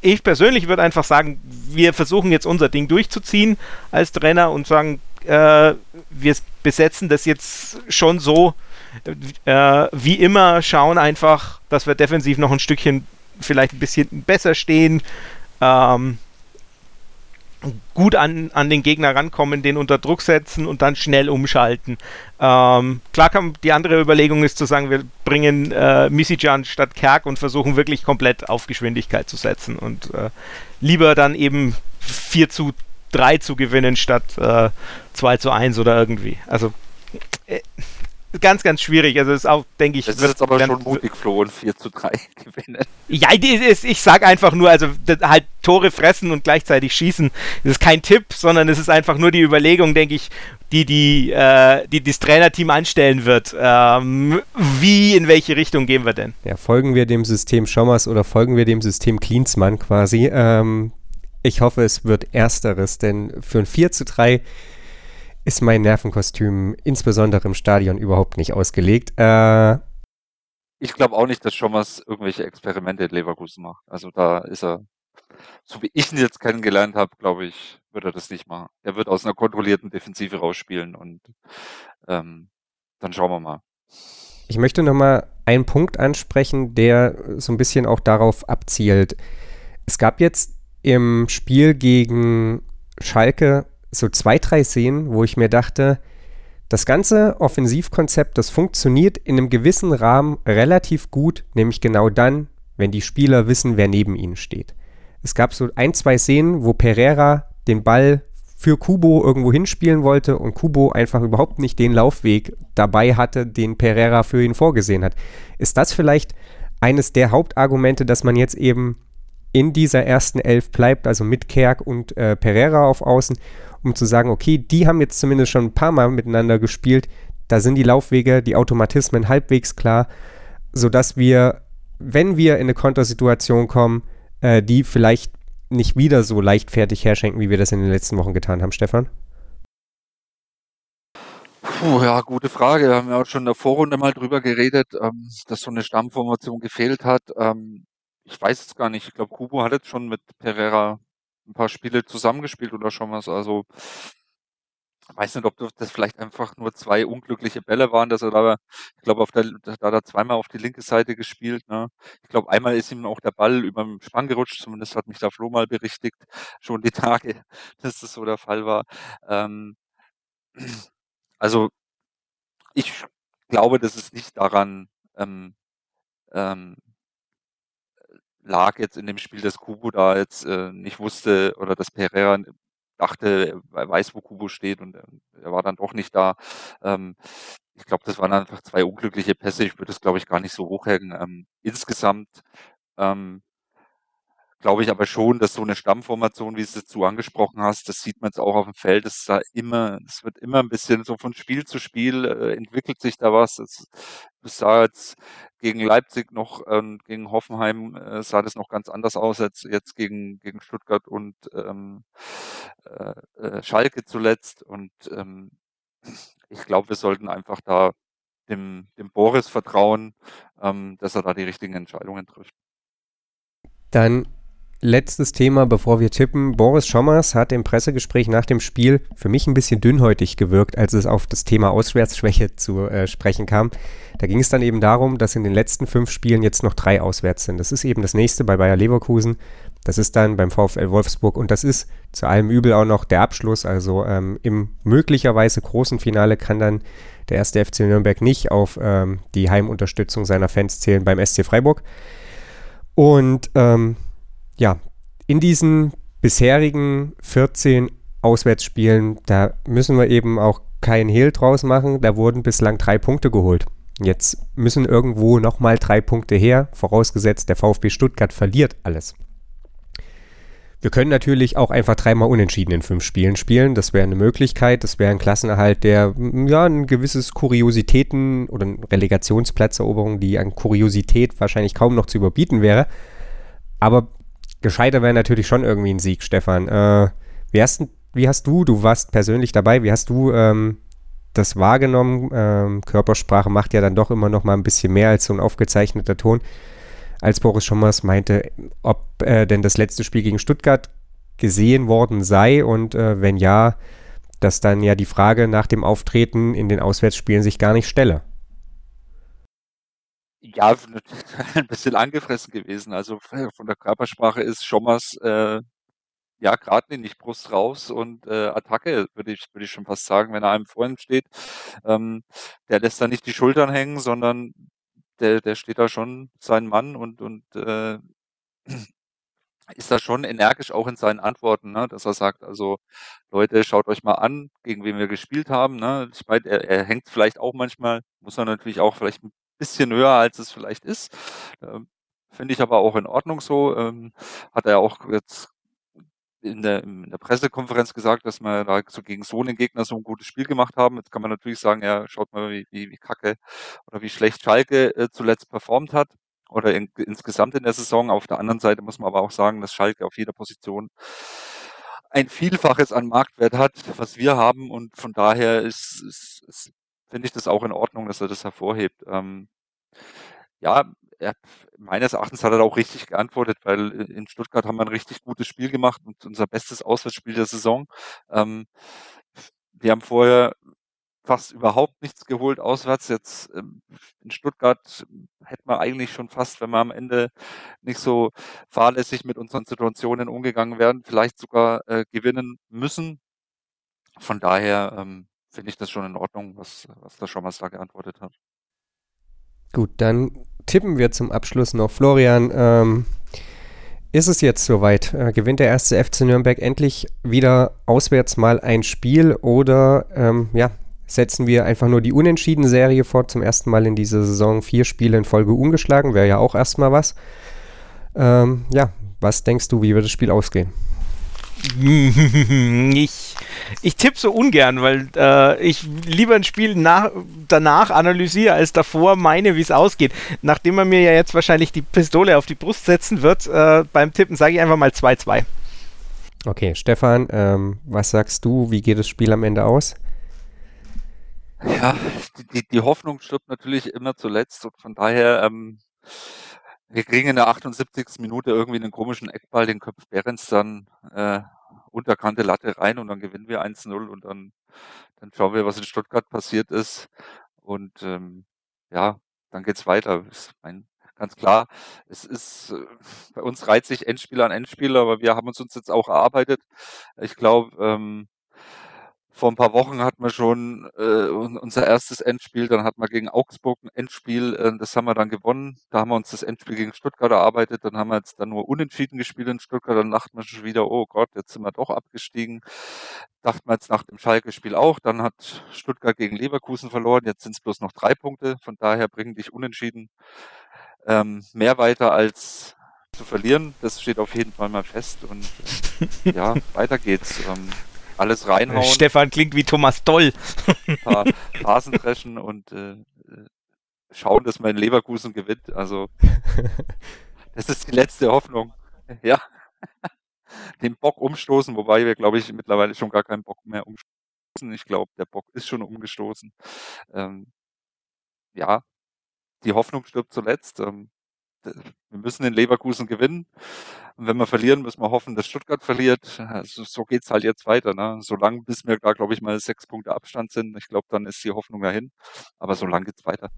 [SPEAKER 4] ich persönlich würde einfach sagen, wir versuchen jetzt unser Ding durchzuziehen als Trainer und sagen, äh, wir besetzen das jetzt schon so äh, wie immer, schauen einfach, dass wir defensiv noch ein Stückchen vielleicht ein bisschen besser stehen. Ähm, gut an, an den Gegner rankommen, den unter Druck setzen und dann schnell umschalten. Ähm, klar kann die andere Überlegung ist zu sagen, wir bringen äh, Misijan statt Kerk und versuchen wirklich komplett auf Geschwindigkeit zu setzen und äh, lieber dann eben 4 zu 3 zu gewinnen statt äh, 2 zu 1 oder irgendwie. Also äh, ganz, ganz schwierig. Also ist auch, denke ich.
[SPEAKER 3] Das ist jetzt aber schon mutig, Flo, und 4 zu 3 <laughs> gewinnen.
[SPEAKER 4] Ja, ist, ich sag einfach nur, also halt Tore fressen und gleichzeitig schießen. Das ist kein Tipp, sondern es ist einfach nur die Überlegung, denke ich, die, die, äh, die das Trainerteam anstellen wird. Ähm, wie, in welche Richtung gehen wir denn?
[SPEAKER 2] Ja, folgen wir dem System Schommers oder folgen wir dem System Klinsmann quasi? Ähm, ich hoffe, es wird Ersteres, denn für ein 4 zu 3 ist mein Nervenkostüm insbesondere im Stadion überhaupt nicht ausgelegt. Äh,
[SPEAKER 3] ich glaube auch nicht, dass Schommers irgendwelche Experimente in Leverkusen macht. Also da ist er, so wie ich ihn jetzt kennengelernt habe, glaube ich, wird er das nicht machen. Er wird aus einer kontrollierten Defensive rausspielen und ähm, dann schauen wir mal.
[SPEAKER 2] Ich möchte nochmal einen Punkt ansprechen, der so ein bisschen auch darauf abzielt. Es gab jetzt im Spiel gegen Schalke so zwei, drei Szenen, wo ich mir dachte, das ganze Offensivkonzept, das funktioniert in einem gewissen Rahmen relativ gut, nämlich genau dann, wenn die Spieler wissen, wer neben ihnen steht. Es gab so ein, zwei Szenen, wo Pereira den Ball für Kubo irgendwo hinspielen wollte und Kubo einfach überhaupt nicht den Laufweg dabei hatte, den Pereira für ihn vorgesehen hat. Ist das vielleicht eines der Hauptargumente, dass man jetzt eben in dieser ersten Elf bleibt, also mit Kerk und äh, Pereira auf Außen um zu sagen, okay, die haben jetzt zumindest schon ein paar Mal miteinander gespielt, da sind die Laufwege, die Automatismen halbwegs klar, sodass wir, wenn wir in eine Kontersituation kommen, äh, die vielleicht nicht wieder so leichtfertig herschenken, wie wir das in den letzten Wochen getan haben, Stefan?
[SPEAKER 3] Puh, ja, gute Frage. Wir haben ja auch schon in der Vorrunde mal drüber geredet, ähm, dass so eine Stammformation gefehlt hat. Ähm, ich weiß es gar nicht. Ich glaube, Kubo hat jetzt schon mit Pereira ein paar Spiele zusammengespielt oder schon was. Also weiß nicht, ob das vielleicht einfach nur zwei unglückliche Bälle waren, dass er da, ich glaube, auf der, da hat er zweimal auf die linke Seite gespielt. Ne? Ich glaube, einmal ist ihm auch der Ball über den Spann gerutscht, zumindest hat mich da Flo mal berichtigt, schon die <laughs> Tage, dass das so der Fall war. Ähm, also ich glaube, dass es nicht daran ähm, ähm, lag jetzt in dem Spiel, dass Kubo da jetzt äh, nicht wusste oder dass Pereira dachte, er weiß, wo Kubo steht und äh, er war dann doch nicht da. Ähm, ich glaube, das waren einfach zwei unglückliche Pässe. Ich würde das, glaube ich, gar nicht so hochhängen. Ähm, insgesamt Ähm, glaube ich aber schon, dass so eine Stammformation, wie du es dazu angesprochen hast, das sieht man jetzt auch auf dem Feld, das da immer, es wird immer ein bisschen so von Spiel zu Spiel äh, entwickelt sich da was. Es, es sah jetzt gegen Leipzig noch, äh, gegen Hoffenheim äh, sah das noch ganz anders aus als jetzt gegen, gegen Stuttgart und ähm, äh, äh Schalke zuletzt. Und ähm, ich glaube, wir sollten einfach da dem, dem Boris vertrauen, ähm, dass er da die richtigen Entscheidungen trifft.
[SPEAKER 2] Dann letztes Thema, bevor wir tippen. Boris Schommers hat im Pressegespräch nach dem Spiel für mich ein bisschen dünnhäutig gewirkt, als es auf das Thema Auswärtsschwäche zu äh, sprechen kam. Da ging es dann eben darum, dass in den letzten fünf Spielen jetzt noch drei auswärts sind. Das ist eben das nächste bei Bayer Leverkusen. Das ist dann beim VfL Wolfsburg und das ist zu allem Übel auch noch der Abschluss. Also ähm, im möglicherweise großen Finale kann dann der erste FC Nürnberg nicht auf ähm, die Heimunterstützung seiner Fans zählen beim SC Freiburg. Und ähm, ja, in diesen bisherigen 14 Auswärtsspielen, da müssen wir eben auch keinen Hehl draus machen. Da wurden bislang drei Punkte geholt. Jetzt müssen irgendwo nochmal drei Punkte her, vorausgesetzt der VfB Stuttgart verliert alles. Wir können natürlich auch einfach dreimal unentschieden in fünf Spielen spielen. Das wäre eine Möglichkeit. Das wäre ein Klassenerhalt, der ja ein gewisses Kuriositäten oder Relegationsplatzeroberung, die an Kuriosität wahrscheinlich kaum noch zu überbieten wäre. Aber gescheiter wäre natürlich schon irgendwie ein Sieg, Stefan. Äh, wie, hast, wie hast du, du warst persönlich dabei, wie hast du ähm, das wahrgenommen? Ähm, Körpersprache macht ja dann doch immer noch mal ein bisschen mehr als so ein aufgezeichneter Ton. Als Boris Schommers meinte, ob äh, denn das letzte Spiel gegen Stuttgart gesehen worden sei und äh, wenn ja, dass dann ja die Frage nach dem Auftreten in den Auswärtsspielen sich gar nicht stelle
[SPEAKER 3] ja, <laughs> ein bisschen angefressen gewesen. Also von der Körpersprache ist Schommers äh, ja gerade nicht Brust raus und äh, Attacke, würde ich, würde ich schon fast sagen, wenn er einem vor ihm steht. Ähm, der lässt da nicht die Schultern hängen, sondern der, der steht da schon sein Mann und, und äh, <clears throat> ist da schon energisch auch in seinen Antworten, ne? dass er sagt, also Leute, schaut euch mal an, gegen wen wir gespielt haben. Ne? Ich meine, er, er hängt vielleicht auch manchmal, muss er natürlich auch vielleicht bisschen höher, als es vielleicht ist. Ähm, Finde ich aber auch in Ordnung so. Ähm, hat er auch jetzt in der, in der Pressekonferenz gesagt, dass wir da so gegen so einen Gegner so ein gutes Spiel gemacht haben. Jetzt kann man natürlich sagen, ja, schaut mal, wie, wie, wie kacke oder wie schlecht Schalke äh, zuletzt performt hat oder in, insgesamt in der Saison. Auf der anderen Seite muss man aber auch sagen, dass Schalke auf jeder Position ein Vielfaches an Marktwert hat, was wir haben und von daher ist, ist, ist finde ich das auch in Ordnung, dass er das hervorhebt. Ähm, ja, er, meines Erachtens hat er auch richtig geantwortet, weil in Stuttgart haben wir ein richtig gutes Spiel gemacht und unser bestes Auswärtsspiel der Saison. Ähm, wir haben vorher fast überhaupt nichts geholt auswärts. Jetzt ähm, in Stuttgart hätten wir eigentlich schon fast, wenn wir am Ende nicht so fahrlässig mit unseren Situationen umgegangen wären, vielleicht sogar äh, gewinnen müssen. Von daher ähm, finde ich das schon in Ordnung, was, was der Schommers da geantwortet hat.
[SPEAKER 2] Gut, dann tippen wir zum Abschluss noch. Florian, ähm, ist es jetzt soweit? Äh, gewinnt der erste FC Nürnberg endlich wieder auswärts mal ein Spiel oder ähm, ja, setzen wir einfach nur die Unentschieden-Serie fort? Zum ersten Mal in dieser Saison vier Spiele in Folge ungeschlagen, wäre ja auch erstmal was. Ähm, ja, was denkst du, wie wird das Spiel ausgehen? <laughs>
[SPEAKER 4] ich, ich tippe so ungern, weil äh, ich lieber ein Spiel nach, danach analysiere, als davor meine, wie es ausgeht. Nachdem man mir ja jetzt wahrscheinlich die Pistole auf die Brust setzen wird, äh, beim Tippen sage ich einfach mal 2-2.
[SPEAKER 2] Okay, Stefan, ähm, was sagst du? Wie geht das Spiel am Ende aus?
[SPEAKER 3] Ja, die, die Hoffnung stirbt natürlich immer zuletzt und von daher ähm, wir kriegen in der 78. Minute irgendwie einen komischen Eckball, den köpft Behrens dann äh, unterkante Latte rein und dann gewinnen wir 1-0 und dann, dann schauen wir, was in Stuttgart passiert ist. Und ähm, ja, dann geht's weiter. Ich mein, ganz klar, es ist äh, bei uns reizt sich Endspieler an Endspieler, aber wir haben uns uns jetzt auch erarbeitet. Ich glaube, ähm, vor ein paar Wochen hatten wir schon äh, unser erstes Endspiel, dann hatten wir gegen Augsburg ein Endspiel, äh, das haben wir dann gewonnen. Da haben wir uns das Endspiel gegen Stuttgart erarbeitet, dann haben wir jetzt dann nur unentschieden gespielt in Stuttgart, dann dachten wir schon wieder, oh Gott, jetzt sind wir doch abgestiegen. Dachten wir jetzt nach dem Schalke-Spiel auch, dann hat Stuttgart gegen Leverkusen verloren, jetzt sind es bloß noch drei Punkte, von daher bringen dich unentschieden ähm, mehr weiter als zu verlieren. Das steht auf jeden Fall mal fest. Und äh, ja, weiter geht's. Ähm, alles reinhauen.
[SPEAKER 4] Stefan klingt wie Thomas Doll.
[SPEAKER 3] paar Phasen dreschen und äh, schauen, dass mein Leverkusen gewinnt. Also das ist die letzte Hoffnung. Ja. Den Bock umstoßen, wobei wir, glaube ich, mittlerweile schon gar keinen Bock mehr umstoßen. Ich glaube, der Bock ist schon umgestoßen. Ähm, ja, die Hoffnung stirbt zuletzt. Ähm, wir müssen in Leverkusen gewinnen. Und wenn wir verlieren, müssen wir hoffen, dass Stuttgart verliert. Also so geht's halt jetzt weiter. Ne? Solange bis wir da, glaube ich, mal sechs Punkte Abstand sind, ich glaube, dann ist die Hoffnung dahin. Aber solange geht's weiter.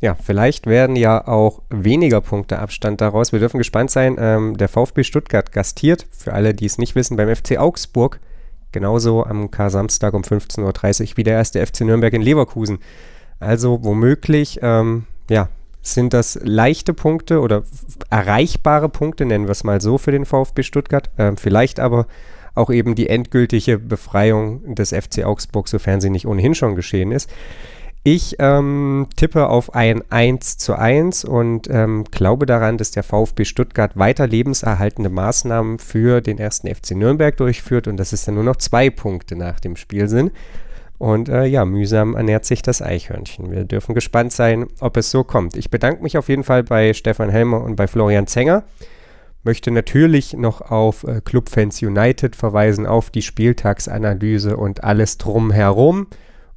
[SPEAKER 2] Ja, vielleicht werden ja auch weniger Punkte Abstand daraus. Wir dürfen gespannt sein. Ähm, der VfB Stuttgart gastiert, für alle, die es nicht wissen, beim FC Augsburg. Genauso am Kar-Samstag um 15.30 Uhr wie der erste FC Nürnberg in Leverkusen. Also womöglich, ähm, ja, sind das leichte Punkte oder erreichbare Punkte, nennen wir es mal so, für den VfB Stuttgart. Ähm, vielleicht aber auch eben die endgültige Befreiung des FC Augsburg, sofern sie nicht ohnehin schon geschehen ist. Ich ähm, tippe auf ein 1 zu 1 und ähm, glaube daran, dass der VfB Stuttgart weiter lebenserhaltende Maßnahmen für den ersten FC Nürnberg durchführt und dass es dann nur noch zwei Punkte nach dem Spiel sind. Und äh, ja, mühsam ernährt sich das Eichhörnchen. Wir dürfen gespannt sein, ob es so kommt. Ich bedanke mich auf jeden Fall bei Stefan Helmer und bei Florian Zenger. Möchte natürlich noch auf äh, Clubfans United verweisen, auf die Spieltagsanalyse und alles drumherum.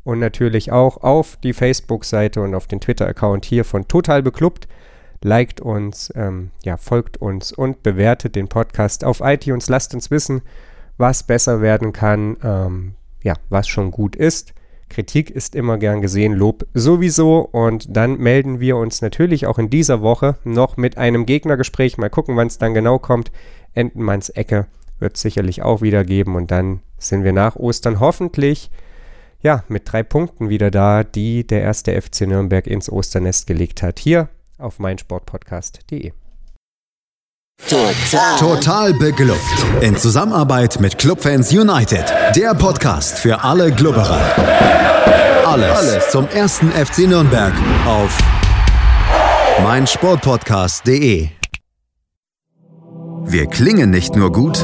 [SPEAKER 2] Und natürlich auch auf die Facebook-Seite und auf den Twitter-Account hier von Total Beklubbt. Liked uns, ähm, ja, folgt uns und bewertet den Podcast auf iTunes. Lasst uns wissen, was besser werden kann. Ähm, ja, was schon gut ist. Kritik ist immer gern gesehen, Lob sowieso. Und dann melden wir uns natürlich auch in dieser Woche noch mit einem Gegnergespräch. Mal gucken, wann es dann genau kommt. Entenmanns Ecke wird es sicherlich auch wieder geben. Und dann sind wir nach Ostern hoffentlich ja, mit drei Punkten wieder da, die der erste FC Nürnberg ins Osternest gelegt hat. Hier auf meinsportpodcast.de.
[SPEAKER 1] Total. Total beglückt. In Zusammenarbeit mit Clubfans United. Der Podcast für alle Glubberer. Alles, Alles zum ersten FC Nürnberg auf meinsportpodcast.de. Wir klingen nicht nur gut,